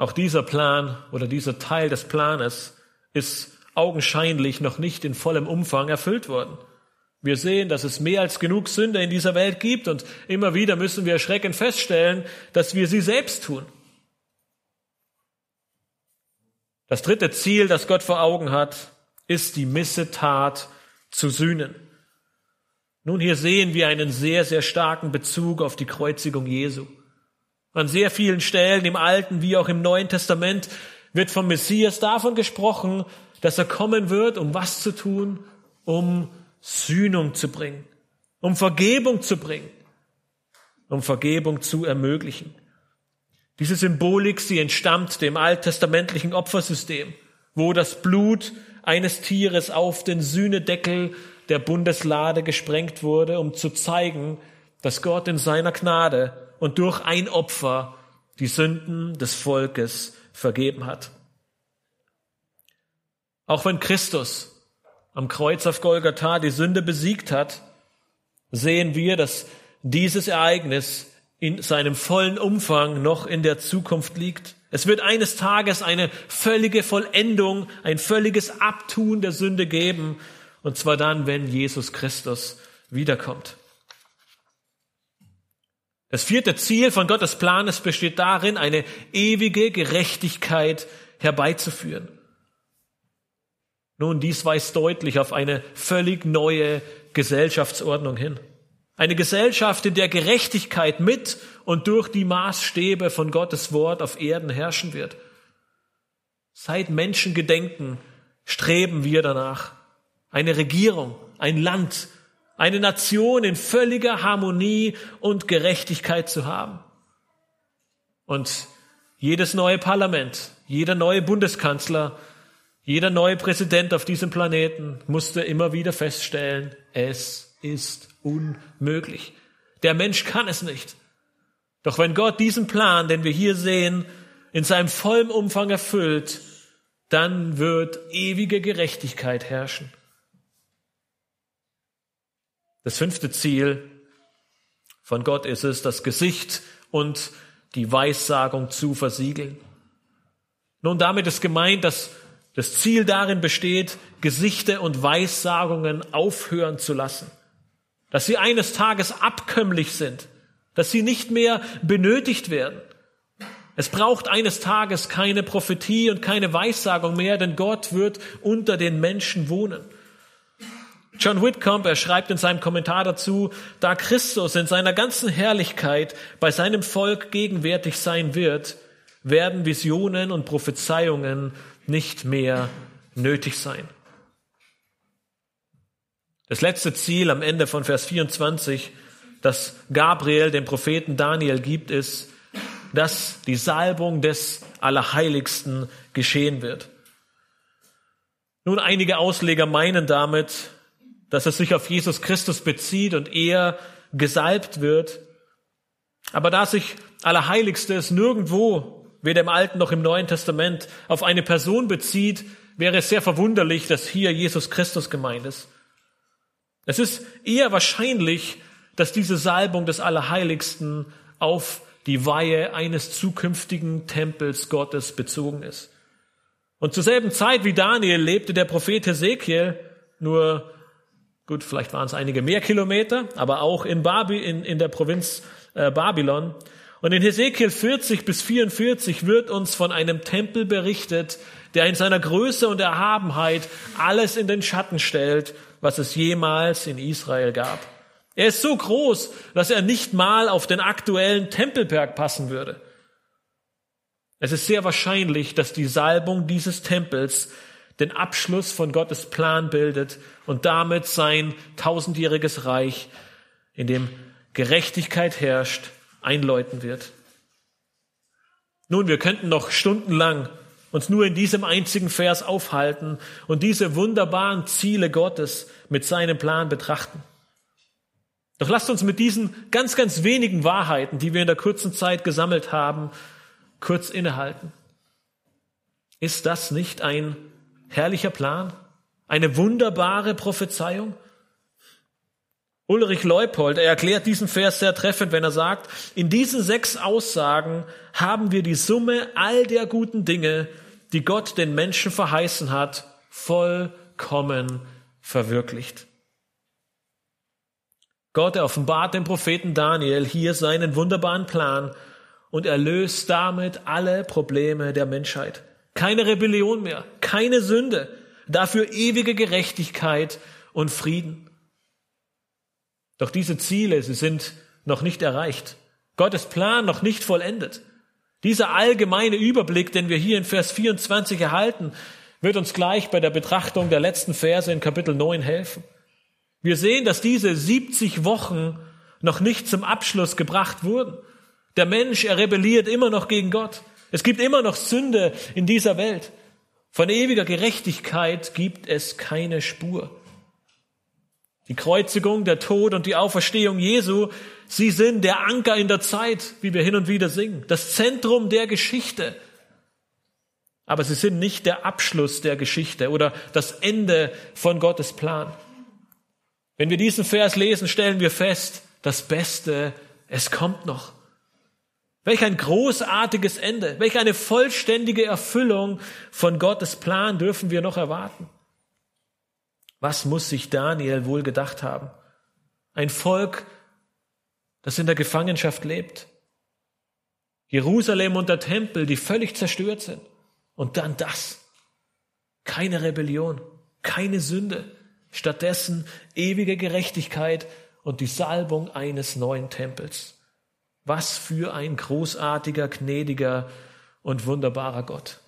Auch dieser Plan oder dieser Teil des Planes ist augenscheinlich noch nicht in vollem Umfang erfüllt worden. Wir sehen, dass es mehr als genug Sünde in dieser Welt gibt und immer wieder müssen wir erschreckend feststellen, dass wir sie selbst tun. Das dritte Ziel, das Gott vor Augen hat, ist die Missetat zu sühnen. Nun, hier sehen wir einen sehr, sehr starken Bezug auf die Kreuzigung Jesu. An sehr vielen Stellen im Alten wie auch im Neuen Testament wird vom Messias davon gesprochen, dass er kommen wird, um was zu tun? Um Sühnung zu bringen, um Vergebung zu bringen, um Vergebung zu ermöglichen. Diese Symbolik, sie entstammt dem alttestamentlichen Opfersystem, wo das Blut eines Tieres auf den Sühnedeckel der Bundeslade gesprengt wurde, um zu zeigen, dass Gott in seiner Gnade und durch ein Opfer die Sünden des Volkes vergeben hat. Auch wenn Christus am Kreuz auf Golgatha die Sünde besiegt hat, sehen wir, dass dieses Ereignis in seinem vollen Umfang noch in der Zukunft liegt. Es wird eines Tages eine völlige Vollendung, ein völliges Abtun der Sünde geben, und zwar dann, wenn Jesus Christus wiederkommt. Das vierte Ziel von Gottes Planes besteht darin, eine ewige Gerechtigkeit herbeizuführen. Nun, dies weist deutlich auf eine völlig neue Gesellschaftsordnung hin. Eine Gesellschaft, in der Gerechtigkeit mit und durch die Maßstäbe von Gottes Wort auf Erden herrschen wird. Seit Menschengedenken streben wir danach. Eine Regierung, ein Land, eine Nation in völliger Harmonie und Gerechtigkeit zu haben. Und jedes neue Parlament, jeder neue Bundeskanzler jeder neue Präsident auf diesem Planeten musste immer wieder feststellen, es ist unmöglich. Der Mensch kann es nicht. Doch wenn Gott diesen Plan, den wir hier sehen, in seinem vollen Umfang erfüllt, dann wird ewige Gerechtigkeit herrschen. Das fünfte Ziel von Gott ist es, das Gesicht und die Weissagung zu versiegeln. Nun, damit ist gemeint, dass das Ziel darin besteht, Gesichte und Weissagungen aufhören zu lassen. Dass sie eines Tages abkömmlich sind, dass sie nicht mehr benötigt werden. Es braucht eines Tages keine Prophetie und keine Weissagung mehr, denn Gott wird unter den Menschen wohnen. John Whitcomb, er schreibt in seinem Kommentar dazu, da Christus in seiner ganzen Herrlichkeit bei seinem Volk gegenwärtig sein wird, werden Visionen und Prophezeiungen nicht mehr nötig sein. Das letzte Ziel am Ende von Vers 24, das Gabriel dem Propheten Daniel gibt, ist, dass die Salbung des Allerheiligsten geschehen wird. Nun, einige Ausleger meinen damit, dass es sich auf Jesus Christus bezieht und er gesalbt wird. Aber da sich Allerheiligstes nirgendwo, weder im Alten noch im Neuen Testament, auf eine Person bezieht, wäre es sehr verwunderlich, dass hier Jesus Christus gemeint ist. Es ist eher wahrscheinlich, dass diese Salbung des Allerheiligsten auf die Weihe eines zukünftigen Tempels Gottes bezogen ist. Und zur selben Zeit wie Daniel lebte der Prophet Hesekiel nur Gut, vielleicht waren es einige mehr Kilometer, aber auch in, Babi, in, in der Provinz äh, Babylon. Und in Hesekiel 40 bis 44 wird uns von einem Tempel berichtet, der in seiner Größe und Erhabenheit alles in den Schatten stellt, was es jemals in Israel gab. Er ist so groß, dass er nicht mal auf den aktuellen Tempelberg passen würde. Es ist sehr wahrscheinlich, dass die Salbung dieses Tempels den Abschluss von Gottes Plan bildet und damit sein tausendjähriges Reich, in dem Gerechtigkeit herrscht, einläuten wird. Nun, wir könnten noch stundenlang uns nur in diesem einzigen Vers aufhalten und diese wunderbaren Ziele Gottes mit seinem Plan betrachten. Doch lasst uns mit diesen ganz, ganz wenigen Wahrheiten, die wir in der kurzen Zeit gesammelt haben, kurz innehalten. Ist das nicht ein herrlicher Plan? Eine wunderbare Prophezeiung? Ulrich Leupold, er erklärt diesen Vers sehr treffend, wenn er sagt, in diesen sechs Aussagen haben wir die Summe all der guten Dinge, die Gott den Menschen verheißen hat, vollkommen verwirklicht. Gott offenbart dem Propheten Daniel hier seinen wunderbaren Plan und er löst damit alle Probleme der Menschheit. Keine Rebellion mehr, keine Sünde, dafür ewige Gerechtigkeit und Frieden. Doch diese Ziele, sie sind noch nicht erreicht. Gottes Plan noch nicht vollendet. Dieser allgemeine Überblick, den wir hier in Vers 24 erhalten, wird uns gleich bei der Betrachtung der letzten Verse in Kapitel 9 helfen. Wir sehen, dass diese 70 Wochen noch nicht zum Abschluss gebracht wurden. Der Mensch, er rebelliert immer noch gegen Gott. Es gibt immer noch Sünde in dieser Welt. Von ewiger Gerechtigkeit gibt es keine Spur. Die Kreuzigung, der Tod und die Auferstehung Jesu, sie sind der Anker in der Zeit, wie wir hin und wieder singen, das Zentrum der Geschichte. Aber sie sind nicht der Abschluss der Geschichte oder das Ende von Gottes Plan. Wenn wir diesen Vers lesen, stellen wir fest, das Beste, es kommt noch. Welch ein großartiges Ende, welch eine vollständige Erfüllung von Gottes Plan dürfen wir noch erwarten. Was muss sich Daniel wohl gedacht haben? Ein Volk, das in der Gefangenschaft lebt. Jerusalem und der Tempel, die völlig zerstört sind. Und dann das. Keine Rebellion, keine Sünde. Stattdessen ewige Gerechtigkeit und die Salbung eines neuen Tempels. Was für ein großartiger, gnädiger und wunderbarer Gott.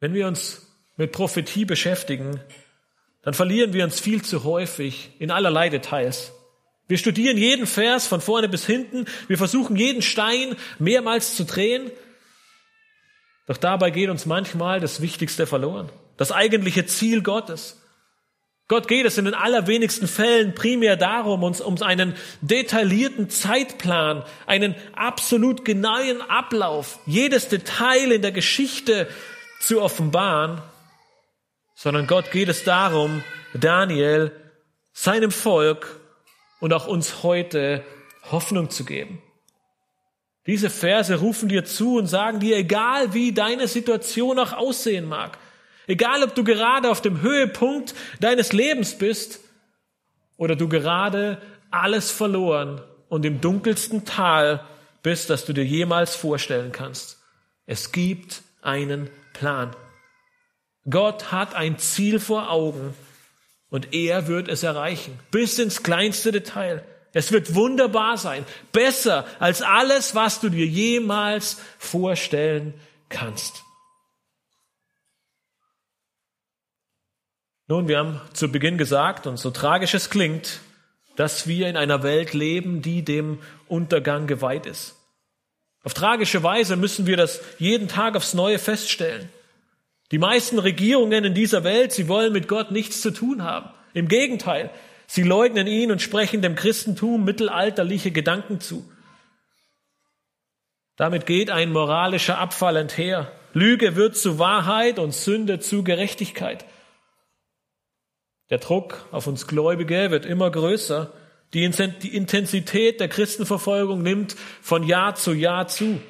Wenn wir uns mit Prophetie beschäftigen, dann verlieren wir uns viel zu häufig in allerlei Details. Wir studieren jeden Vers von vorne bis hinten, wir versuchen jeden Stein mehrmals zu drehen, doch dabei geht uns manchmal das Wichtigste verloren, das eigentliche Ziel Gottes. Gott geht es in den allerwenigsten Fällen primär darum, uns um einen detaillierten Zeitplan, einen absolut genauen Ablauf, jedes Detail in der Geschichte zu offenbaren, sondern Gott geht es darum, Daniel, seinem Volk und auch uns heute Hoffnung zu geben. Diese Verse rufen dir zu und sagen dir, egal wie deine Situation auch aussehen mag, egal ob du gerade auf dem Höhepunkt deines Lebens bist oder du gerade alles verloren und im dunkelsten Tal bist, das du dir jemals vorstellen kannst. Es gibt einen Plan. Gott hat ein Ziel vor Augen und er wird es erreichen, bis ins kleinste Detail. Es wird wunderbar sein, besser als alles, was du dir jemals vorstellen kannst. Nun, wir haben zu Beginn gesagt, und so tragisch es klingt, dass wir in einer Welt leben, die dem Untergang geweiht ist. Auf tragische Weise müssen wir das jeden Tag aufs Neue feststellen. Die meisten Regierungen in dieser Welt, sie wollen mit Gott nichts zu tun haben. Im Gegenteil, Sie leugnen ihn und sprechen dem Christentum mittelalterliche Gedanken zu. Damit geht ein moralischer Abfall einher. Lüge wird zu Wahrheit und Sünde zu Gerechtigkeit. Der Druck auf uns Gläubige wird immer größer. Die Intensität der Christenverfolgung nimmt von Jahr zu Jahr zu.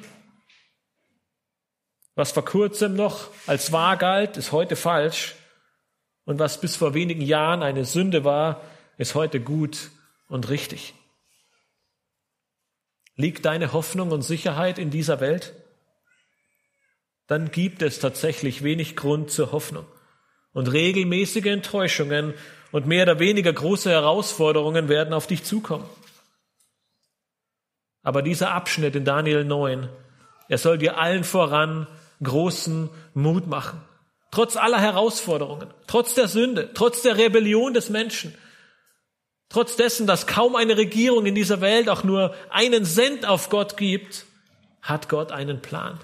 Was vor kurzem noch als wahr galt, ist heute falsch. Und was bis vor wenigen Jahren eine Sünde war, ist heute gut und richtig. Liegt deine Hoffnung und Sicherheit in dieser Welt? Dann gibt es tatsächlich wenig Grund zur Hoffnung. Und regelmäßige Enttäuschungen und mehr oder weniger große Herausforderungen werden auf dich zukommen. Aber dieser Abschnitt in Daniel 9, er soll dir allen voran großen Mut machen. Trotz aller Herausforderungen, trotz der Sünde, trotz der Rebellion des Menschen, Trotz dessen, dass kaum eine Regierung in dieser Welt auch nur einen Cent auf Gott gibt, hat Gott einen Plan.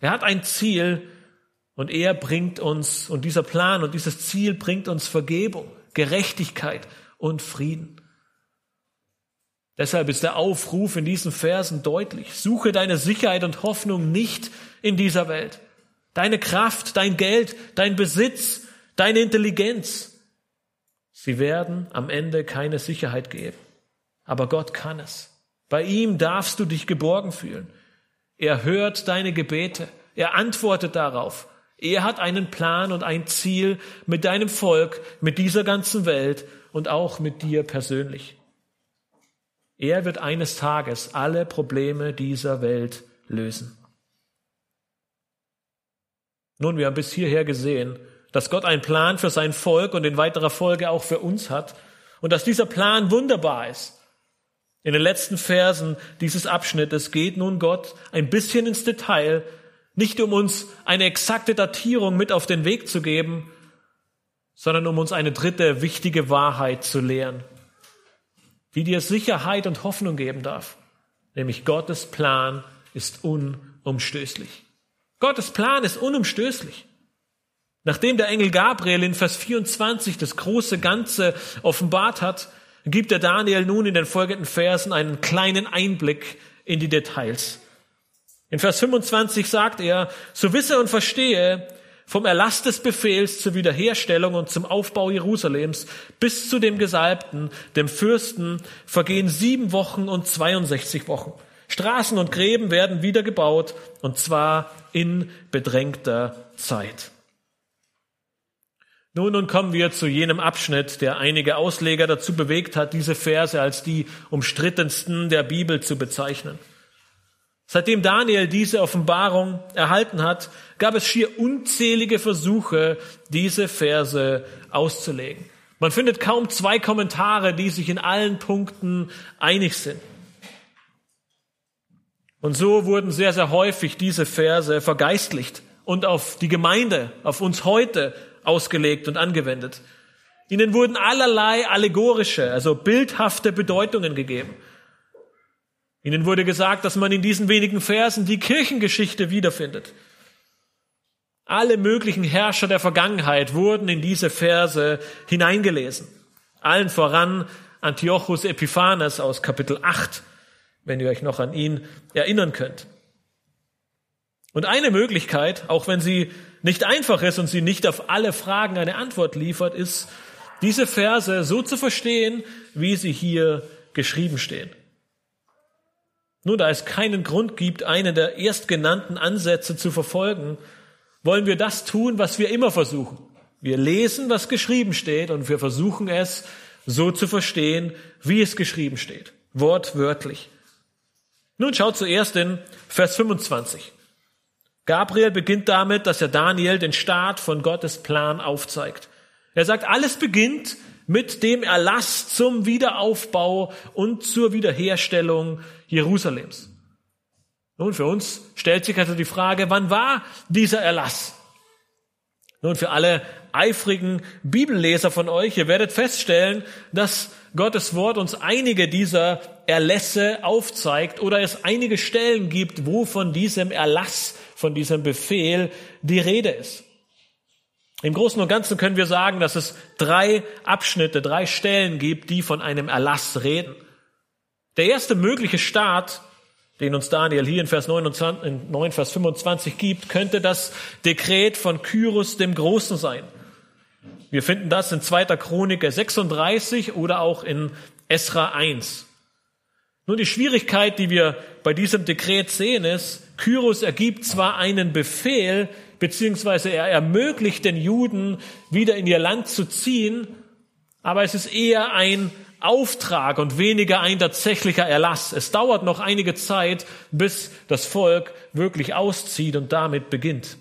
Er hat ein Ziel und er bringt uns, und dieser Plan und dieses Ziel bringt uns Vergebung, Gerechtigkeit und Frieden. Deshalb ist der Aufruf in diesen Versen deutlich. Suche deine Sicherheit und Hoffnung nicht in dieser Welt. Deine Kraft, dein Geld, dein Besitz, deine Intelligenz, Sie werden am Ende keine Sicherheit geben. Aber Gott kann es. Bei ihm darfst du dich geborgen fühlen. Er hört deine Gebete. Er antwortet darauf. Er hat einen Plan und ein Ziel mit deinem Volk, mit dieser ganzen Welt und auch mit dir persönlich. Er wird eines Tages alle Probleme dieser Welt lösen. Nun, wir haben bis hierher gesehen, dass Gott einen Plan für sein Volk und in weiterer Folge auch für uns hat und dass dieser Plan wunderbar ist. In den letzten Versen dieses Abschnittes geht nun Gott ein bisschen ins Detail, nicht um uns eine exakte Datierung mit auf den Weg zu geben, sondern um uns eine dritte wichtige Wahrheit zu lehren, die dir Sicherheit und Hoffnung geben darf, nämlich Gottes Plan ist unumstößlich. Gottes Plan ist unumstößlich. Nachdem der Engel Gabriel in Vers 24 das große Ganze offenbart hat, gibt der Daniel nun in den folgenden Versen einen kleinen Einblick in die Details. In Vers 25 sagt er, so wisse und verstehe, vom Erlass des Befehls zur Wiederherstellung und zum Aufbau Jerusalems bis zu dem Gesalbten, dem Fürsten, vergehen sieben Wochen und 62 Wochen. Straßen und Gräben werden wieder gebaut, und zwar in bedrängter Zeit. Nun, nun kommen wir zu jenem Abschnitt, der einige Ausleger dazu bewegt hat, diese Verse als die umstrittensten der Bibel zu bezeichnen. Seitdem Daniel diese Offenbarung erhalten hat, gab es schier unzählige Versuche, diese Verse auszulegen. Man findet kaum zwei Kommentare, die sich in allen Punkten einig sind. Und so wurden sehr, sehr häufig diese Verse vergeistlicht und auf die Gemeinde, auf uns heute ausgelegt und angewendet. Ihnen wurden allerlei allegorische, also bildhafte Bedeutungen gegeben. Ihnen wurde gesagt, dass man in diesen wenigen Versen die Kirchengeschichte wiederfindet. Alle möglichen Herrscher der Vergangenheit wurden in diese Verse hineingelesen. Allen voran Antiochus Epiphanes aus Kapitel 8, wenn ihr euch noch an ihn erinnern könnt. Und eine Möglichkeit, auch wenn sie nicht einfach ist und sie nicht auf alle Fragen eine Antwort liefert, ist, diese Verse so zu verstehen, wie sie hier geschrieben stehen. Nun, da es keinen Grund gibt, einen der erstgenannten Ansätze zu verfolgen, wollen wir das tun, was wir immer versuchen. Wir lesen, was geschrieben steht, und wir versuchen es so zu verstehen, wie es geschrieben steht. Wortwörtlich. Nun schaut zuerst in Vers 25. Gabriel beginnt damit, dass er Daniel den Start von Gottes Plan aufzeigt. Er sagt, alles beginnt mit dem Erlass zum Wiederaufbau und zur Wiederherstellung Jerusalems. Nun, für uns stellt sich also die Frage, wann war dieser Erlass? Nun, für alle eifrigen Bibelleser von euch, ihr werdet feststellen, dass Gottes Wort uns einige dieser Erlässe aufzeigt oder es einige Stellen gibt, wo von diesem Erlass, von diesem Befehl die Rede ist. Im Großen und Ganzen können wir sagen, dass es drei Abschnitte, drei Stellen gibt, die von einem Erlass reden. Der erste mögliche Start den uns Daniel hier in Vers 29, in 9, Vers 25 gibt, könnte das Dekret von Kyrus dem Großen sein. Wir finden das in 2. Chroniker 36 oder auch in Esra 1. Nun, die Schwierigkeit, die wir bei diesem Dekret sehen, ist, Kyrus ergibt zwar einen Befehl, beziehungsweise er ermöglicht den Juden, wieder in ihr Land zu ziehen, aber es ist eher ein Auftrag und weniger ein tatsächlicher Erlass. Es dauert noch einige Zeit, bis das Volk wirklich auszieht und damit beginnt.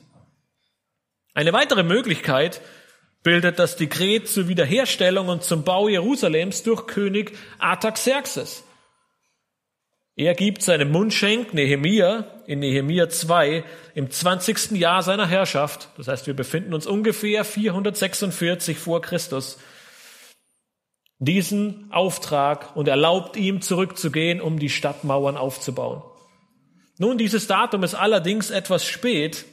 Eine weitere Möglichkeit bildet das Dekret zur Wiederherstellung und zum Bau Jerusalems durch König Artaxerxes. Er gibt seinem Mundschenk Nehemia in Nehemia 2 im 20. Jahr seiner Herrschaft, das heißt wir befinden uns ungefähr 446 vor Christus, diesen Auftrag und erlaubt ihm zurückzugehen, um die Stadtmauern aufzubauen. Nun, dieses Datum ist allerdings etwas spät,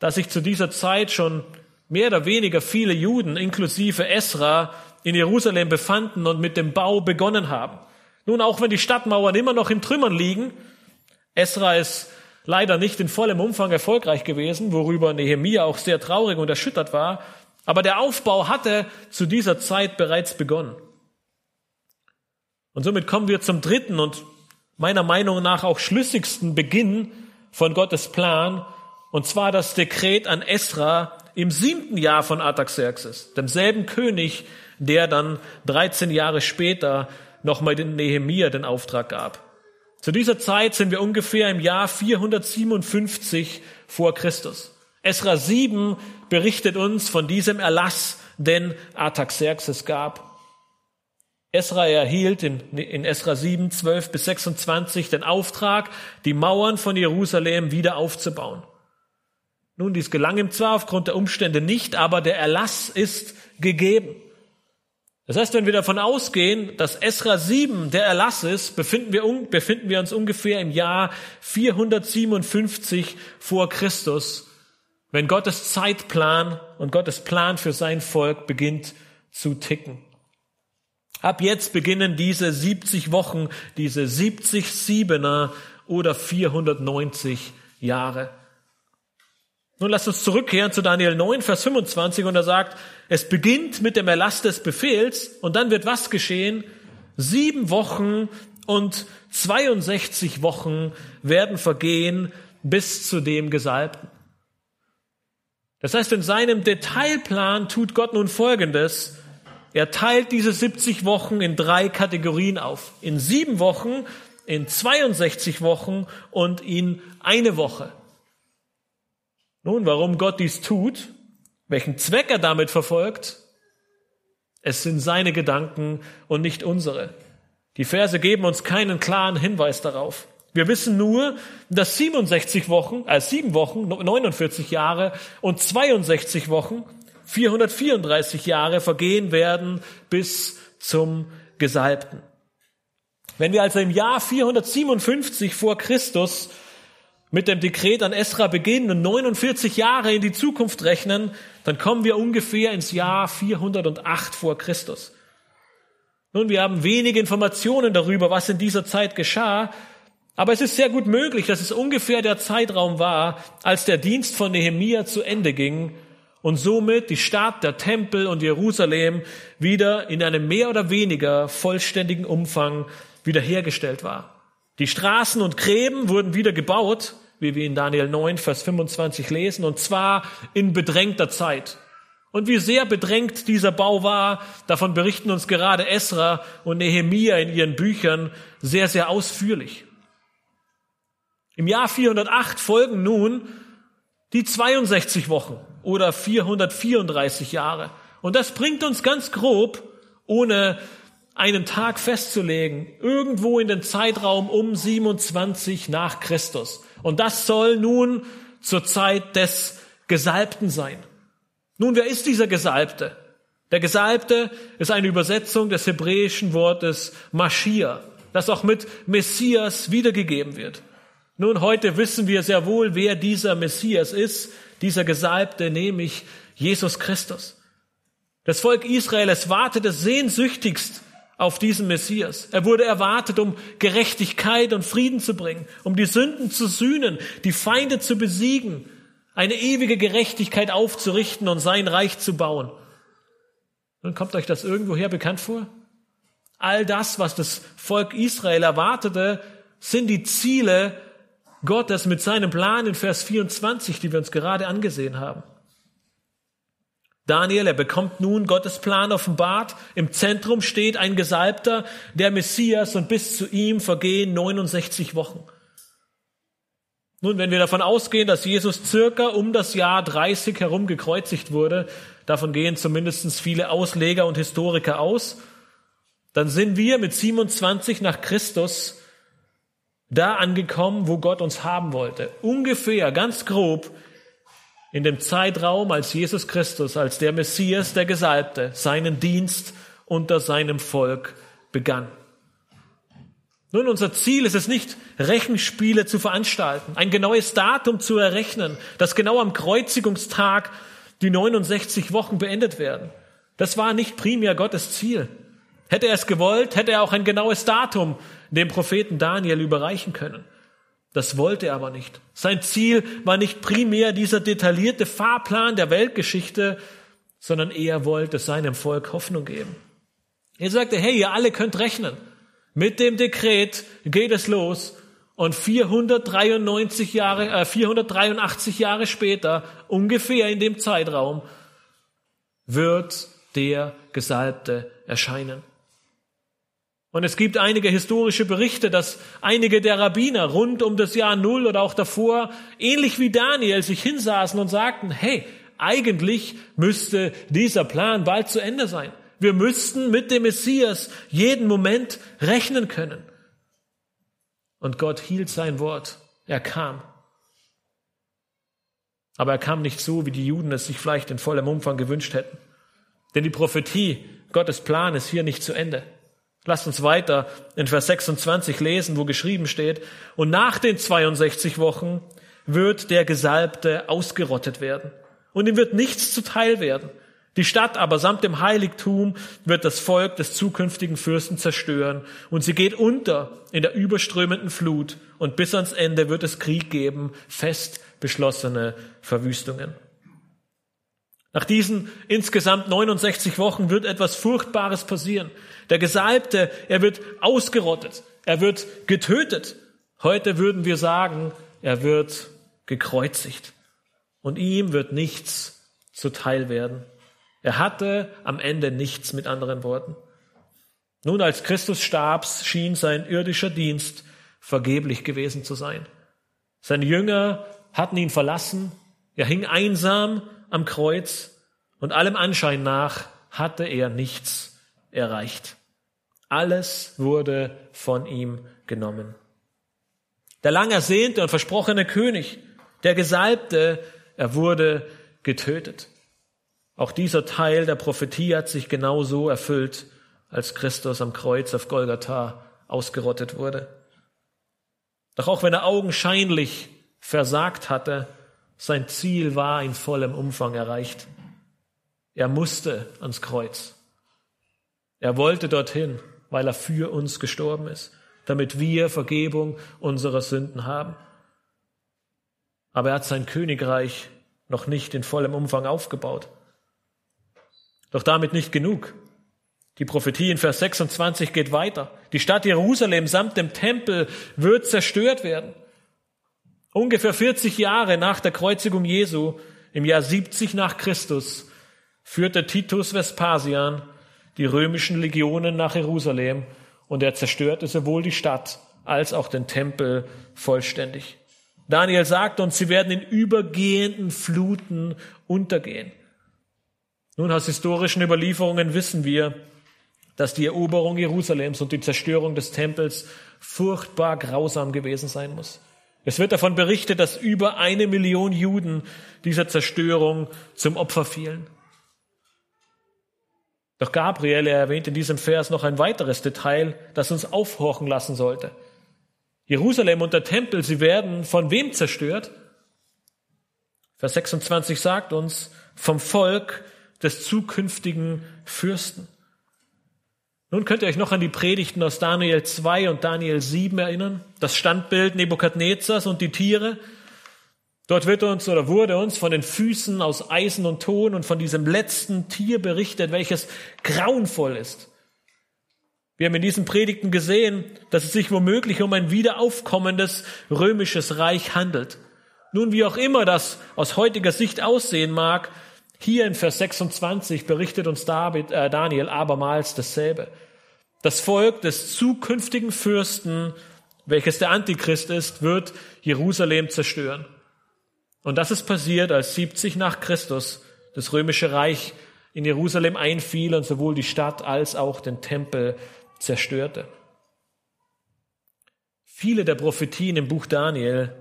da sich zu dieser Zeit schon mehr oder weniger viele Juden inklusive Esra in Jerusalem befanden und mit dem Bau begonnen haben. Nun, auch wenn die Stadtmauern immer noch in Trümmern liegen, Esra ist leider nicht in vollem Umfang erfolgreich gewesen, worüber Nehemia auch sehr traurig und erschüttert war, aber der Aufbau hatte zu dieser Zeit bereits begonnen. Und somit kommen wir zum dritten und meiner Meinung nach auch schlüssigsten Beginn von Gottes Plan, und zwar das Dekret an Esra im siebten Jahr von Artaxerxes, demselben König, der dann 13 Jahre später nochmal den Nehemia den Auftrag gab. Zu dieser Zeit sind wir ungefähr im Jahr 457 vor Christus. Esra 7 berichtet uns von diesem Erlass, den Artaxerxes gab. Esra erhielt in, in Esra 7, 12 bis 26 den Auftrag, die Mauern von Jerusalem wieder aufzubauen. Nun, dies gelang ihm zwar aufgrund der Umstände nicht, aber der Erlass ist gegeben. Das heißt, wenn wir davon ausgehen, dass Esra 7 der Erlass ist, befinden wir, befinden wir uns ungefähr im Jahr 457 vor Christus, wenn Gottes Zeitplan und Gottes Plan für sein Volk beginnt zu ticken. Ab jetzt beginnen diese 70 Wochen, diese 70 Siebener oder 490 Jahre. Nun lasst uns zurückkehren zu Daniel 9, Vers 25 und er sagt, es beginnt mit dem Erlass des Befehls und dann wird was geschehen? Sieben Wochen und 62 Wochen werden vergehen bis zu dem Gesalbten. Das heißt, in seinem Detailplan tut Gott nun Folgendes. Er teilt diese 70 Wochen in drei Kategorien auf. In sieben Wochen, in 62 Wochen und in eine Woche. Nun, warum Gott dies tut, welchen Zweck er damit verfolgt, es sind seine Gedanken und nicht unsere. Die Verse geben uns keinen klaren Hinweis darauf. Wir wissen nur, dass 67 Wochen, äh, sieben Wochen, 49 Jahre und 62 Wochen 434 Jahre vergehen werden bis zum Gesalbten. Wenn wir also im Jahr 457 vor Christus mit dem Dekret an Esra beginnen und 49 Jahre in die Zukunft rechnen, dann kommen wir ungefähr ins Jahr 408 vor Christus. Nun, wir haben wenige Informationen darüber, was in dieser Zeit geschah, Aber es ist sehr gut möglich, dass es ungefähr der Zeitraum war, als der Dienst von Nehemia zu Ende ging und somit die Stadt, der Tempel und Jerusalem wieder in einem mehr oder weniger vollständigen Umfang wiederhergestellt war. Die Straßen und Gräben wurden wieder gebaut, wie wir in Daniel 9, Vers 25 lesen, und zwar in bedrängter Zeit. Und wie sehr bedrängt dieser Bau war, davon berichten uns gerade Esra und Nehemia in ihren Büchern sehr, sehr ausführlich. Im Jahr 408 folgen nun die 62 Wochen oder 434 Jahre. Und das bringt uns ganz grob, ohne einen Tag festzulegen, irgendwo in den Zeitraum um 27 nach Christus. Und das soll nun zur Zeit des Gesalbten sein. Nun, wer ist dieser Gesalbte? Der Gesalbte ist eine Übersetzung des hebräischen Wortes Maschia, das auch mit Messias wiedergegeben wird. Nun, heute wissen wir sehr wohl, wer dieser Messias ist, dieser Gesalbte, nämlich Jesus Christus. Das Volk Israel, es wartete sehnsüchtigst auf diesen Messias. Er wurde erwartet, um Gerechtigkeit und Frieden zu bringen, um die Sünden zu sühnen, die Feinde zu besiegen, eine ewige Gerechtigkeit aufzurichten und sein Reich zu bauen. Nun kommt euch das irgendwoher bekannt vor? All das, was das Volk Israel erwartete, sind die Ziele Gottes mit seinem Plan in Vers 24, die wir uns gerade angesehen haben. Daniel, er bekommt nun Gottes Plan offenbart. Im Zentrum steht ein Gesalbter, der Messias, und bis zu ihm vergehen 69 Wochen. Nun, wenn wir davon ausgehen, dass Jesus circa um das Jahr 30 herum gekreuzigt wurde, davon gehen zumindest viele Ausleger und Historiker aus, dann sind wir mit 27 nach Christus da angekommen, wo Gott uns haben wollte. Ungefähr, ganz grob, in dem Zeitraum, als Jesus Christus, als der Messias, der Gesalbte, seinen Dienst unter seinem Volk begann. Nun, unser Ziel ist es nicht, Rechenspiele zu veranstalten, ein genaues Datum zu errechnen, dass genau am Kreuzigungstag die 69 Wochen beendet werden. Das war nicht primär Gottes Ziel. Hätte er es gewollt, hätte er auch ein genaues Datum dem Propheten Daniel überreichen können. Das wollte er aber nicht. Sein Ziel war nicht primär dieser detaillierte Fahrplan der Weltgeschichte, sondern er wollte seinem Volk Hoffnung geben. Er sagte, hey, ihr alle könnt rechnen. Mit dem Dekret geht es los und 493 Jahre, äh, 483 Jahre später, ungefähr in dem Zeitraum, wird der Gesalbte erscheinen. Und es gibt einige historische Berichte, dass einige der Rabbiner rund um das Jahr Null oder auch davor, ähnlich wie Daniel, sich hinsaßen und sagten, hey, eigentlich müsste dieser Plan bald zu Ende sein. Wir müssten mit dem Messias jeden Moment rechnen können. Und Gott hielt sein Wort. Er kam. Aber er kam nicht so, wie die Juden es sich vielleicht in vollem Umfang gewünscht hätten. Denn die Prophetie, Gottes Plan ist hier nicht zu Ende. Lasst uns weiter in Vers 26 lesen, wo geschrieben steht, und nach den 62 Wochen wird der Gesalbte ausgerottet werden und ihm wird nichts zuteil werden. Die Stadt aber samt dem Heiligtum wird das Volk des zukünftigen Fürsten zerstören und sie geht unter in der überströmenden Flut und bis ans Ende wird es Krieg geben, fest beschlossene Verwüstungen. Nach diesen insgesamt 69 Wochen wird etwas Furchtbares passieren. Der Gesalbte, er wird ausgerottet, er wird getötet. Heute würden wir sagen, er wird gekreuzigt. Und ihm wird nichts zuteil werden. Er hatte am Ende nichts mit anderen Worten. Nun, als Christus starb, schien sein irdischer Dienst vergeblich gewesen zu sein. Seine Jünger hatten ihn verlassen. Er hing einsam am Kreuz und allem Anschein nach hatte er nichts erreicht. Alles wurde von ihm genommen. Der lang ersehnte und versprochene König, der Gesalbte, er wurde getötet. Auch dieser Teil der Prophetie hat sich genau so erfüllt, als Christus am Kreuz auf Golgatha ausgerottet wurde. Doch auch wenn er augenscheinlich versagt hatte, sein Ziel war in vollem Umfang erreicht. Er musste ans Kreuz. Er wollte dorthin, weil er für uns gestorben ist. damit wir Vergebung unserer Sünden haben. Aber er hat sein Königreich noch nicht in vollem Umfang aufgebaut. Doch damit nicht genug. Die Prophetie in Vers 26 geht weiter. Die Stadt Jerusalem samt dem Tempel wird zerstört werden. Ungefähr 40 Jahre nach der Kreuzigung Jesu, im Jahr 70 nach Christus, führte Titus Vespasian die römischen Legionen nach Jerusalem und er zerstörte sowohl die Stadt als auch den Tempel vollständig. Daniel sagt uns, sie werden in übergehenden Fluten untergehen. Nun, aus historischen Überlieferungen wissen wir, dass die Eroberung Jerusalems und die Zerstörung des Tempels furchtbar grausam gewesen sein muss. Es wird davon berichtet, dass über eine Million Juden dieser Zerstörung zum Opfer fielen. Doch Gabriel erwähnt in diesem Vers noch ein weiteres Detail, das uns aufhorchen lassen sollte. Jerusalem und der Tempel, sie werden von wem zerstört? Vers 26 sagt uns, vom Volk des zukünftigen Fürsten. Nun könnt ihr euch noch an die Predigten aus Daniel 2 und Daniel 7 erinnern. Das Standbild Nebukadnezars und die Tiere. Dort wird uns oder wurde uns von den Füßen aus Eisen und Ton und von diesem letzten Tier berichtet, welches grauenvoll ist. Wir haben in diesen Predigten gesehen, dass es sich womöglich um ein wiederaufkommendes römisches Reich handelt. Nun, wie auch immer das aus heutiger Sicht aussehen mag, hier in Vers 26 berichtet uns David, äh Daniel abermals dasselbe. Das Volk des zukünftigen Fürsten, welches der Antichrist ist, wird Jerusalem zerstören. Und das ist passiert, als 70 nach Christus das römische Reich in Jerusalem einfiel und sowohl die Stadt als auch den Tempel zerstörte. Viele der Prophetien im Buch Daniel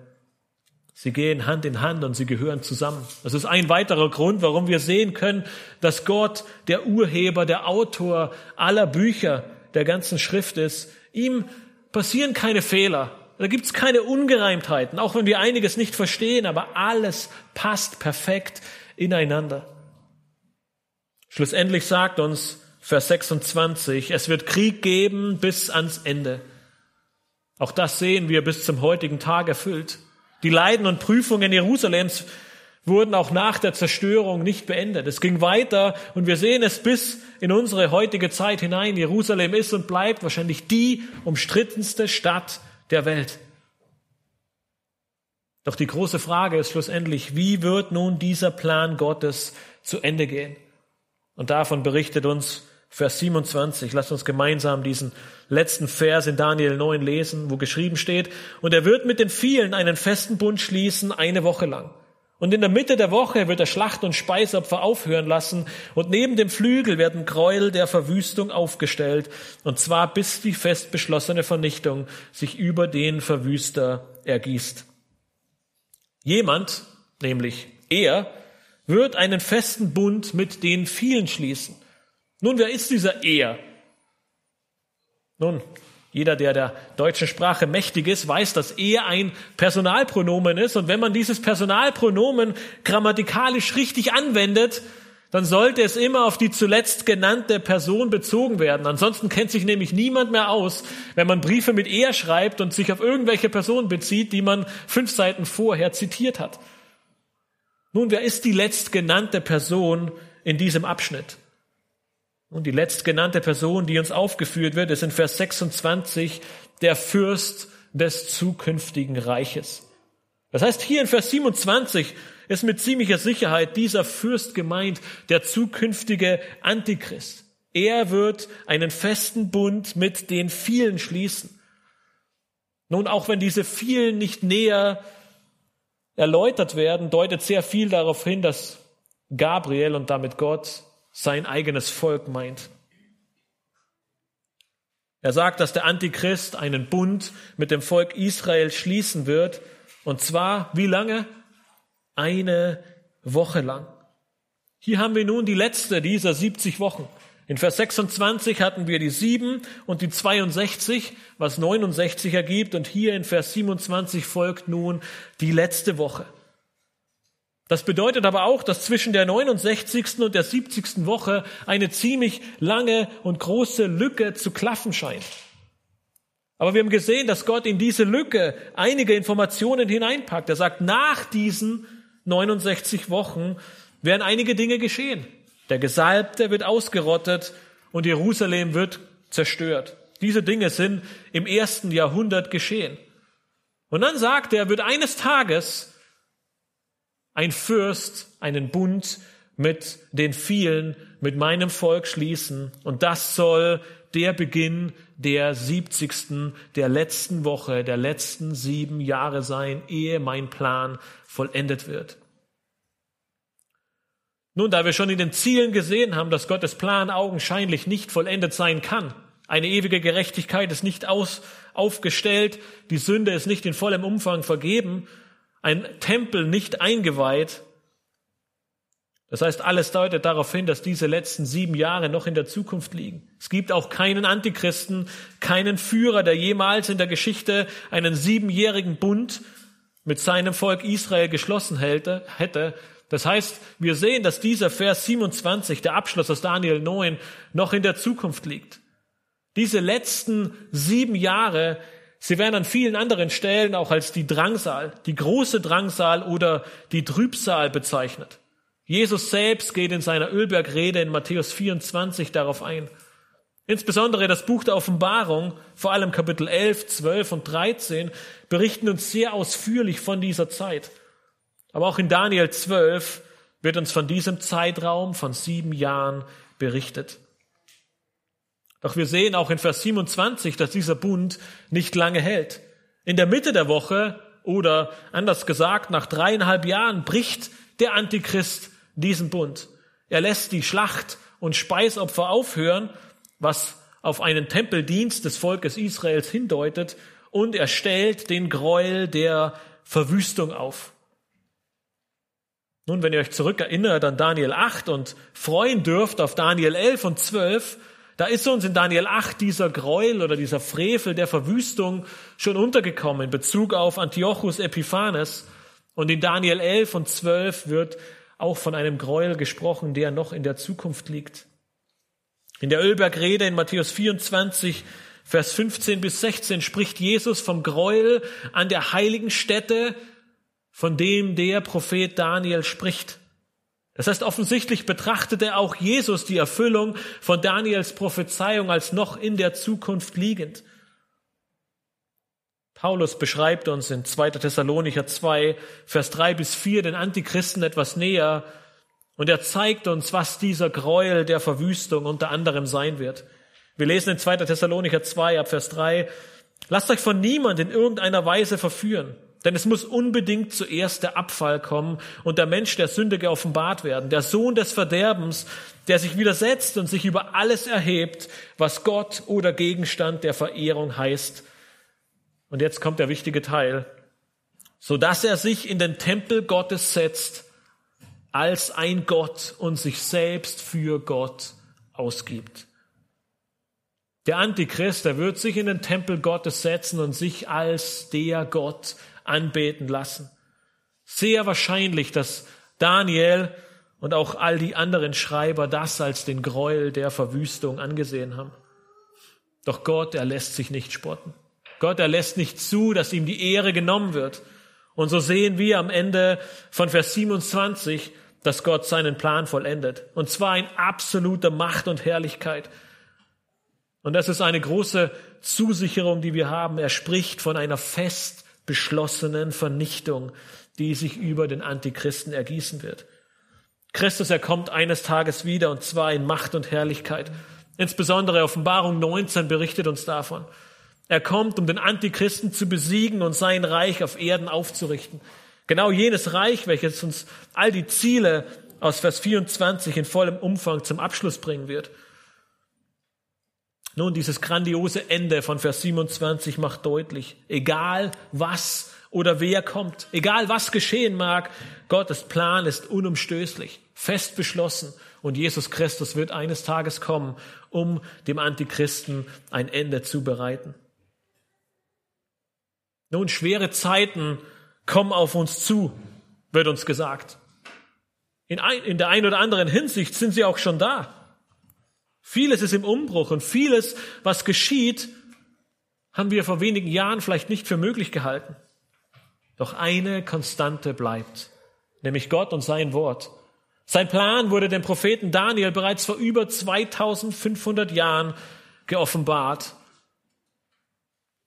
Sie gehen Hand in Hand und sie gehören zusammen. Das ist ein weiterer Grund, warum wir sehen können, dass Gott der Urheber, der Autor aller Bücher der ganzen Schrift ist. Ihm passieren keine Fehler. Da gibt's keine Ungereimtheiten, auch wenn wir einiges nicht verstehen, aber alles passt perfekt ineinander. Schlussendlich sagt uns Vers 26, es wird Krieg geben bis ans Ende. Auch das sehen wir bis zum heutigen Tag erfüllt. Die Leiden und Prüfungen Jerusalems wurden auch nach der Zerstörung nicht beendet. Es ging weiter und wir sehen es bis in unsere heutige Zeit hinein. Jerusalem ist und bleibt wahrscheinlich die umstrittenste Stadt der Welt. Doch die große Frage ist schlussendlich, wie wird nun dieser Plan Gottes zu Ende gehen? Und davon berichtet uns Vers 27. Lasst uns gemeinsam diesen letzten Vers in Daniel 9 lesen, wo geschrieben steht, und er wird mit den vielen einen festen Bund schließen, eine Woche lang. Und in der Mitte der Woche wird er Schlacht- und Speisopfer aufhören lassen, und neben dem Flügel werden Gräuel der Verwüstung aufgestellt, und zwar bis die fest beschlossene Vernichtung sich über den Verwüster ergießt. Jemand, nämlich er, wird einen festen Bund mit den vielen schließen. Nun, wer ist dieser Er? Nun, jeder, der der deutschen Sprache mächtig ist, weiß, dass er ein Personalpronomen ist. Und wenn man dieses Personalpronomen grammatikalisch richtig anwendet, dann sollte es immer auf die zuletzt genannte Person bezogen werden. Ansonsten kennt sich nämlich niemand mehr aus, wenn man Briefe mit er schreibt und sich auf irgendwelche Person bezieht, die man fünf Seiten vorher zitiert hat. Nun, wer ist die letztgenannte Person in diesem Abschnitt? Und die letztgenannte Person, die uns aufgeführt wird, ist in Vers 26 der Fürst des zukünftigen Reiches. Das heißt, hier in Vers 27 ist mit ziemlicher Sicherheit dieser Fürst gemeint, der zukünftige Antichrist. Er wird einen festen Bund mit den vielen schließen. Nun, auch wenn diese vielen nicht näher erläutert werden, deutet sehr viel darauf hin, dass Gabriel und damit Gott sein eigenes Volk meint. Er sagt, dass der Antichrist einen Bund mit dem Volk Israel schließen wird. Und zwar, wie lange? Eine Woche lang. Hier haben wir nun die letzte dieser 70 Wochen. In Vers 26 hatten wir die sieben und die 62, was 69 ergibt. Und hier in Vers 27 folgt nun die letzte Woche. Das bedeutet aber auch, dass zwischen der 69. und der 70. Woche eine ziemlich lange und große Lücke zu klaffen scheint. Aber wir haben gesehen, dass Gott in diese Lücke einige Informationen hineinpackt. Er sagt, nach diesen 69 Wochen werden einige Dinge geschehen. Der Gesalbte wird ausgerottet und Jerusalem wird zerstört. Diese Dinge sind im ersten Jahrhundert geschehen. Und dann sagt er, wird eines Tages ein Fürst einen Bund mit den vielen, mit meinem Volk schließen. Und das soll der Beginn der siebzigsten, der letzten Woche, der letzten sieben Jahre sein, ehe mein Plan vollendet wird. Nun, da wir schon in den Zielen gesehen haben, dass Gottes Plan augenscheinlich nicht vollendet sein kann, eine ewige Gerechtigkeit ist nicht aus, aufgestellt, die Sünde ist nicht in vollem Umfang vergeben, ein Tempel nicht eingeweiht, das heißt, alles deutet darauf hin, dass diese letzten sieben Jahre noch in der Zukunft liegen. Es gibt auch keinen Antichristen, keinen Führer, der jemals in der Geschichte einen siebenjährigen Bund mit seinem Volk Israel geschlossen hätte. Das heißt, wir sehen, dass dieser Vers 27, der Abschluss aus Daniel 9, noch in der Zukunft liegt. Diese letzten sieben Jahre, sie werden an vielen anderen Stellen auch als die Drangsal, die große Drangsal oder die Trübsal bezeichnet. Jesus selbst geht in seiner Ölbergrede in Matthäus 24 darauf ein. Insbesondere das Buch der Offenbarung, vor allem Kapitel 11, 12 und 13, berichten uns sehr ausführlich von dieser Zeit. Aber auch in Daniel 12 wird uns von diesem Zeitraum von sieben Jahren berichtet. Doch wir sehen auch in Vers 27, dass dieser Bund nicht lange hält. In der Mitte der Woche oder anders gesagt, nach dreieinhalb Jahren bricht der Antichrist diesen Bund. Er lässt die Schlacht und Speisopfer aufhören, was auf einen Tempeldienst des Volkes Israels hindeutet, und er stellt den Gräuel der Verwüstung auf. Nun, wenn ihr euch zurückerinnert an Daniel 8 und freuen dürft auf Daniel 11 und 12, da ist uns in Daniel 8 dieser Gräuel oder dieser Frevel der Verwüstung schon untergekommen in Bezug auf Antiochus Epiphanes. Und in Daniel 11 und 12 wird auch von einem Gräuel gesprochen, der noch in der Zukunft liegt. In der Ölbergrede in Matthäus 24, Vers 15 bis 16 spricht Jesus vom Gräuel an der heiligen Stätte, von dem der Prophet Daniel spricht. Das heißt, offensichtlich betrachtete auch Jesus die Erfüllung von Daniels Prophezeiung als noch in der Zukunft liegend. Paulus beschreibt uns in 2. Thessalonicher 2, Vers 3 bis 4 den Antichristen etwas näher und er zeigt uns, was dieser Gräuel der Verwüstung unter anderem sein wird. Wir lesen in 2. Thessalonicher 2 ab Vers 3, lasst euch von niemand in irgendeiner Weise verführen, denn es muss unbedingt zuerst der Abfall kommen und der Mensch der Sünde geoffenbart werden, der Sohn des Verderbens, der sich widersetzt und sich über alles erhebt, was Gott oder Gegenstand der Verehrung heißt und jetzt kommt der wichtige Teil. So dass er sich in den Tempel Gottes setzt als ein Gott und sich selbst für Gott ausgibt. Der Antichrist, der wird sich in den Tempel Gottes setzen und sich als der Gott anbeten lassen. Sehr wahrscheinlich, dass Daniel und auch all die anderen Schreiber das als den Gräuel der Verwüstung angesehen haben. Doch Gott, er lässt sich nicht spotten. Gott, er lässt nicht zu, dass ihm die Ehre genommen wird. Und so sehen wir am Ende von Vers 27, dass Gott seinen Plan vollendet. Und zwar in absoluter Macht und Herrlichkeit. Und das ist eine große Zusicherung, die wir haben. Er spricht von einer fest beschlossenen Vernichtung, die sich über den Antichristen ergießen wird. Christus, er kommt eines Tages wieder und zwar in Macht und Herrlichkeit. Insbesondere Offenbarung 19 berichtet uns davon. Er kommt, um den Antichristen zu besiegen und sein Reich auf Erden aufzurichten. Genau jenes Reich, welches uns all die Ziele aus Vers 24 in vollem Umfang zum Abschluss bringen wird. Nun, dieses grandiose Ende von Vers 27 macht deutlich, egal was oder wer kommt, egal was geschehen mag, Gottes Plan ist unumstößlich, fest beschlossen und Jesus Christus wird eines Tages kommen, um dem Antichristen ein Ende zu bereiten. Nun, schwere Zeiten kommen auf uns zu, wird uns gesagt. In, ein, in der einen oder anderen Hinsicht sind sie auch schon da. Vieles ist im Umbruch und vieles, was geschieht, haben wir vor wenigen Jahren vielleicht nicht für möglich gehalten. Doch eine Konstante bleibt, nämlich Gott und sein Wort. Sein Plan wurde dem Propheten Daniel bereits vor über 2500 Jahren geoffenbart.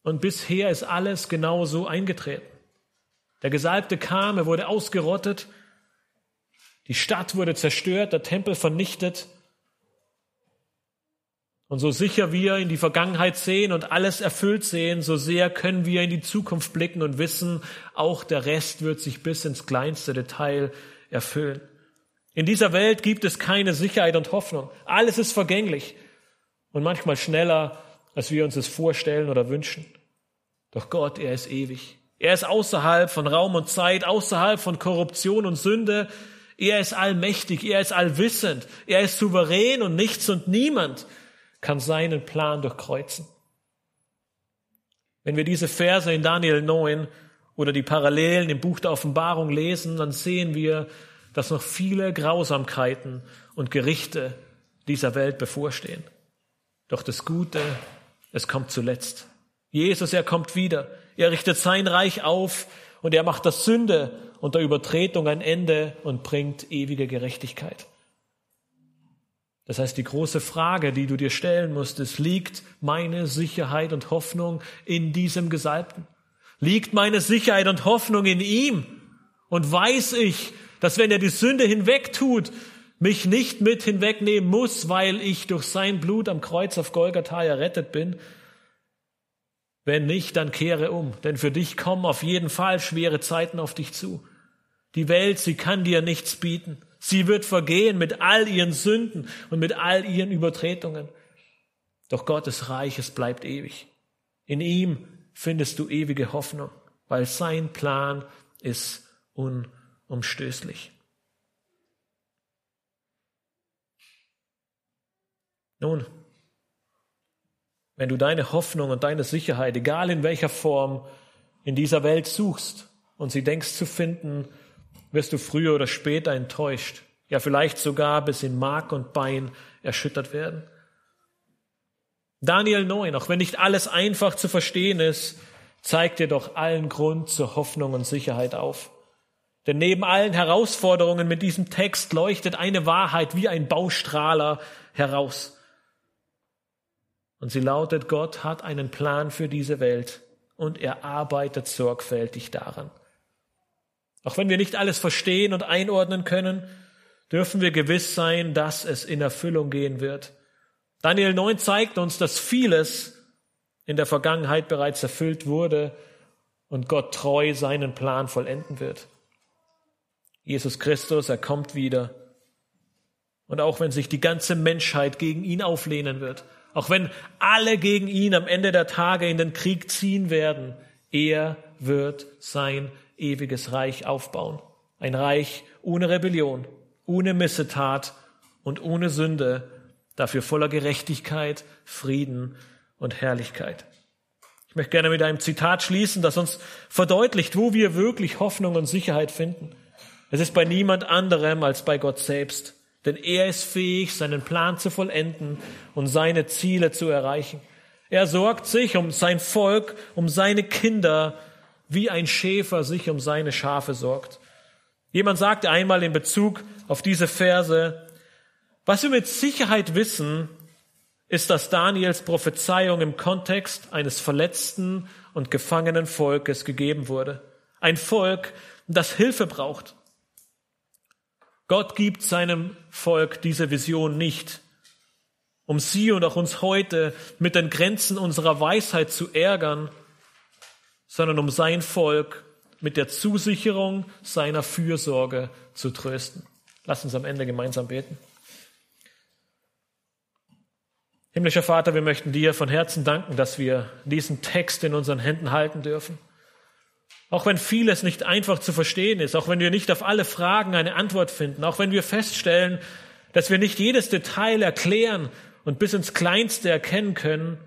Und bisher ist alles genau so eingetreten. Der Gesalbte kam, er wurde ausgerottet, die Stadt wurde zerstört, der Tempel vernichtet. Und so sicher wir in die Vergangenheit sehen und alles erfüllt sehen, so sehr können wir in die Zukunft blicken und wissen, auch der Rest wird sich bis ins kleinste Detail erfüllen. In dieser Welt gibt es keine Sicherheit und Hoffnung. Alles ist vergänglich und manchmal schneller, als wir uns es vorstellen oder wünschen. Doch Gott, er ist ewig. Er ist außerhalb von Raum und Zeit, außerhalb von Korruption und Sünde. Er ist allmächtig, er ist allwissend, er ist souverän und nichts und niemand kann seinen Plan durchkreuzen. Wenn wir diese Verse in Daniel 9 oder die Parallelen im Buch der Offenbarung lesen, dann sehen wir, dass noch viele Grausamkeiten und Gerichte dieser Welt bevorstehen. Doch das Gute, es kommt zuletzt. Jesus, er kommt wieder. Er richtet sein Reich auf und er macht der Sünde und der Übertretung ein Ende und bringt ewige Gerechtigkeit. Das heißt, die große Frage, die du dir stellen musst, ist, liegt meine Sicherheit und Hoffnung in diesem Gesalbten? Liegt meine Sicherheit und Hoffnung in ihm? Und weiß ich, dass wenn er die Sünde hinwegtut, mich nicht mit hinwegnehmen muss, weil ich durch sein Blut am Kreuz auf Golgatha errettet bin? Wenn nicht, dann kehre um, denn für dich kommen auf jeden Fall schwere Zeiten auf dich zu. Die Welt, sie kann dir nichts bieten. Sie wird vergehen mit all ihren Sünden und mit all ihren Übertretungen. Doch Gottes Reich, es bleibt ewig. In ihm findest du ewige Hoffnung, weil sein Plan ist unumstößlich. Nun, wenn du deine Hoffnung und deine Sicherheit, egal in welcher Form, in dieser Welt suchst und sie denkst zu finden, wirst du früher oder später enttäuscht, ja vielleicht sogar bis in Mark und Bein erschüttert werden. Daniel 9, auch wenn nicht alles einfach zu verstehen ist, zeigt dir doch allen Grund zur Hoffnung und Sicherheit auf. Denn neben allen Herausforderungen mit diesem Text leuchtet eine Wahrheit wie ein Baustrahler heraus. Und sie lautet, Gott hat einen Plan für diese Welt und er arbeitet sorgfältig daran. Auch wenn wir nicht alles verstehen und einordnen können, dürfen wir gewiss sein, dass es in Erfüllung gehen wird. Daniel 9 zeigt uns, dass vieles in der Vergangenheit bereits erfüllt wurde und Gott treu seinen Plan vollenden wird. Jesus Christus, er kommt wieder. Und auch wenn sich die ganze Menschheit gegen ihn auflehnen wird, auch wenn alle gegen ihn am Ende der Tage in den Krieg ziehen werden, er wird sein ewiges Reich aufbauen. Ein Reich ohne Rebellion, ohne Missetat und ohne Sünde, dafür voller Gerechtigkeit, Frieden und Herrlichkeit. Ich möchte gerne mit einem Zitat schließen, das uns verdeutlicht, wo wir wirklich Hoffnung und Sicherheit finden. Es ist bei niemand anderem als bei Gott selbst. Denn er ist fähig, seinen Plan zu vollenden und seine Ziele zu erreichen. Er sorgt sich um sein Volk, um seine Kinder, wie ein Schäfer sich um seine Schafe sorgt. Jemand sagte einmal in Bezug auf diese Verse, was wir mit Sicherheit wissen, ist, dass Daniels Prophezeiung im Kontext eines verletzten und gefangenen Volkes gegeben wurde. Ein Volk, das Hilfe braucht. Gott gibt seinem Volk diese Vision nicht, um sie und auch uns heute mit den Grenzen unserer Weisheit zu ärgern, sondern um sein Volk mit der Zusicherung seiner Fürsorge zu trösten. Lass uns am Ende gemeinsam beten. Himmlischer Vater, wir möchten dir von Herzen danken, dass wir diesen Text in unseren Händen halten dürfen. Auch wenn vieles nicht einfach zu verstehen ist, auch wenn wir nicht auf alle Fragen eine Antwort finden, auch wenn wir feststellen, dass wir nicht jedes Detail erklären und bis ins Kleinste erkennen können,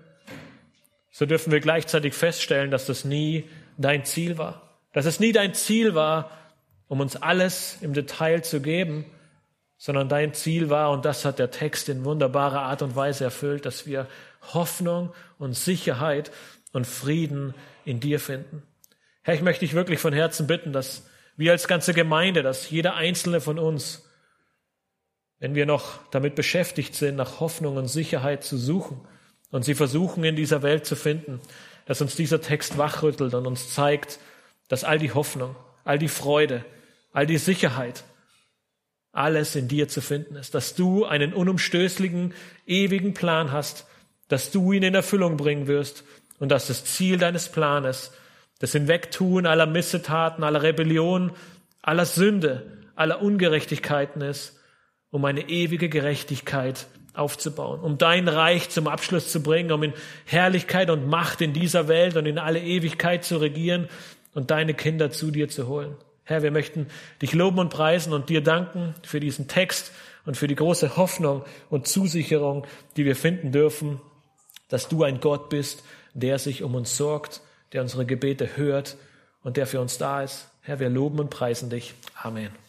so dürfen wir gleichzeitig feststellen, dass das nie dein Ziel war. Dass es nie dein Ziel war, um uns alles im Detail zu geben, sondern dein Ziel war, und das hat der Text in wunderbarer Art und Weise erfüllt, dass wir Hoffnung und Sicherheit und Frieden in dir finden. Herr, ich möchte dich wirklich von Herzen bitten, dass wir als ganze Gemeinde, dass jeder einzelne von uns, wenn wir noch damit beschäftigt sind, nach Hoffnung und Sicherheit zu suchen und sie versuchen in dieser Welt zu finden, dass uns dieser Text wachrüttelt und uns zeigt, dass all die Hoffnung, all die Freude, all die Sicherheit, alles in dir zu finden ist, dass du einen unumstößlichen, ewigen Plan hast, dass du ihn in Erfüllung bringen wirst und dass das Ziel deines Planes das Hinwegtun aller Missetaten, aller Rebellion, aller Sünde, aller Ungerechtigkeiten ist, um eine ewige Gerechtigkeit aufzubauen, um dein Reich zum Abschluss zu bringen, um in Herrlichkeit und Macht in dieser Welt und in alle Ewigkeit zu regieren und deine Kinder zu dir zu holen. Herr, wir möchten dich loben und preisen und dir danken für diesen Text und für die große Hoffnung und Zusicherung, die wir finden dürfen, dass du ein Gott bist, der sich um uns sorgt, der unsere Gebete hört und der für uns da ist. Herr, wir loben und preisen dich. Amen.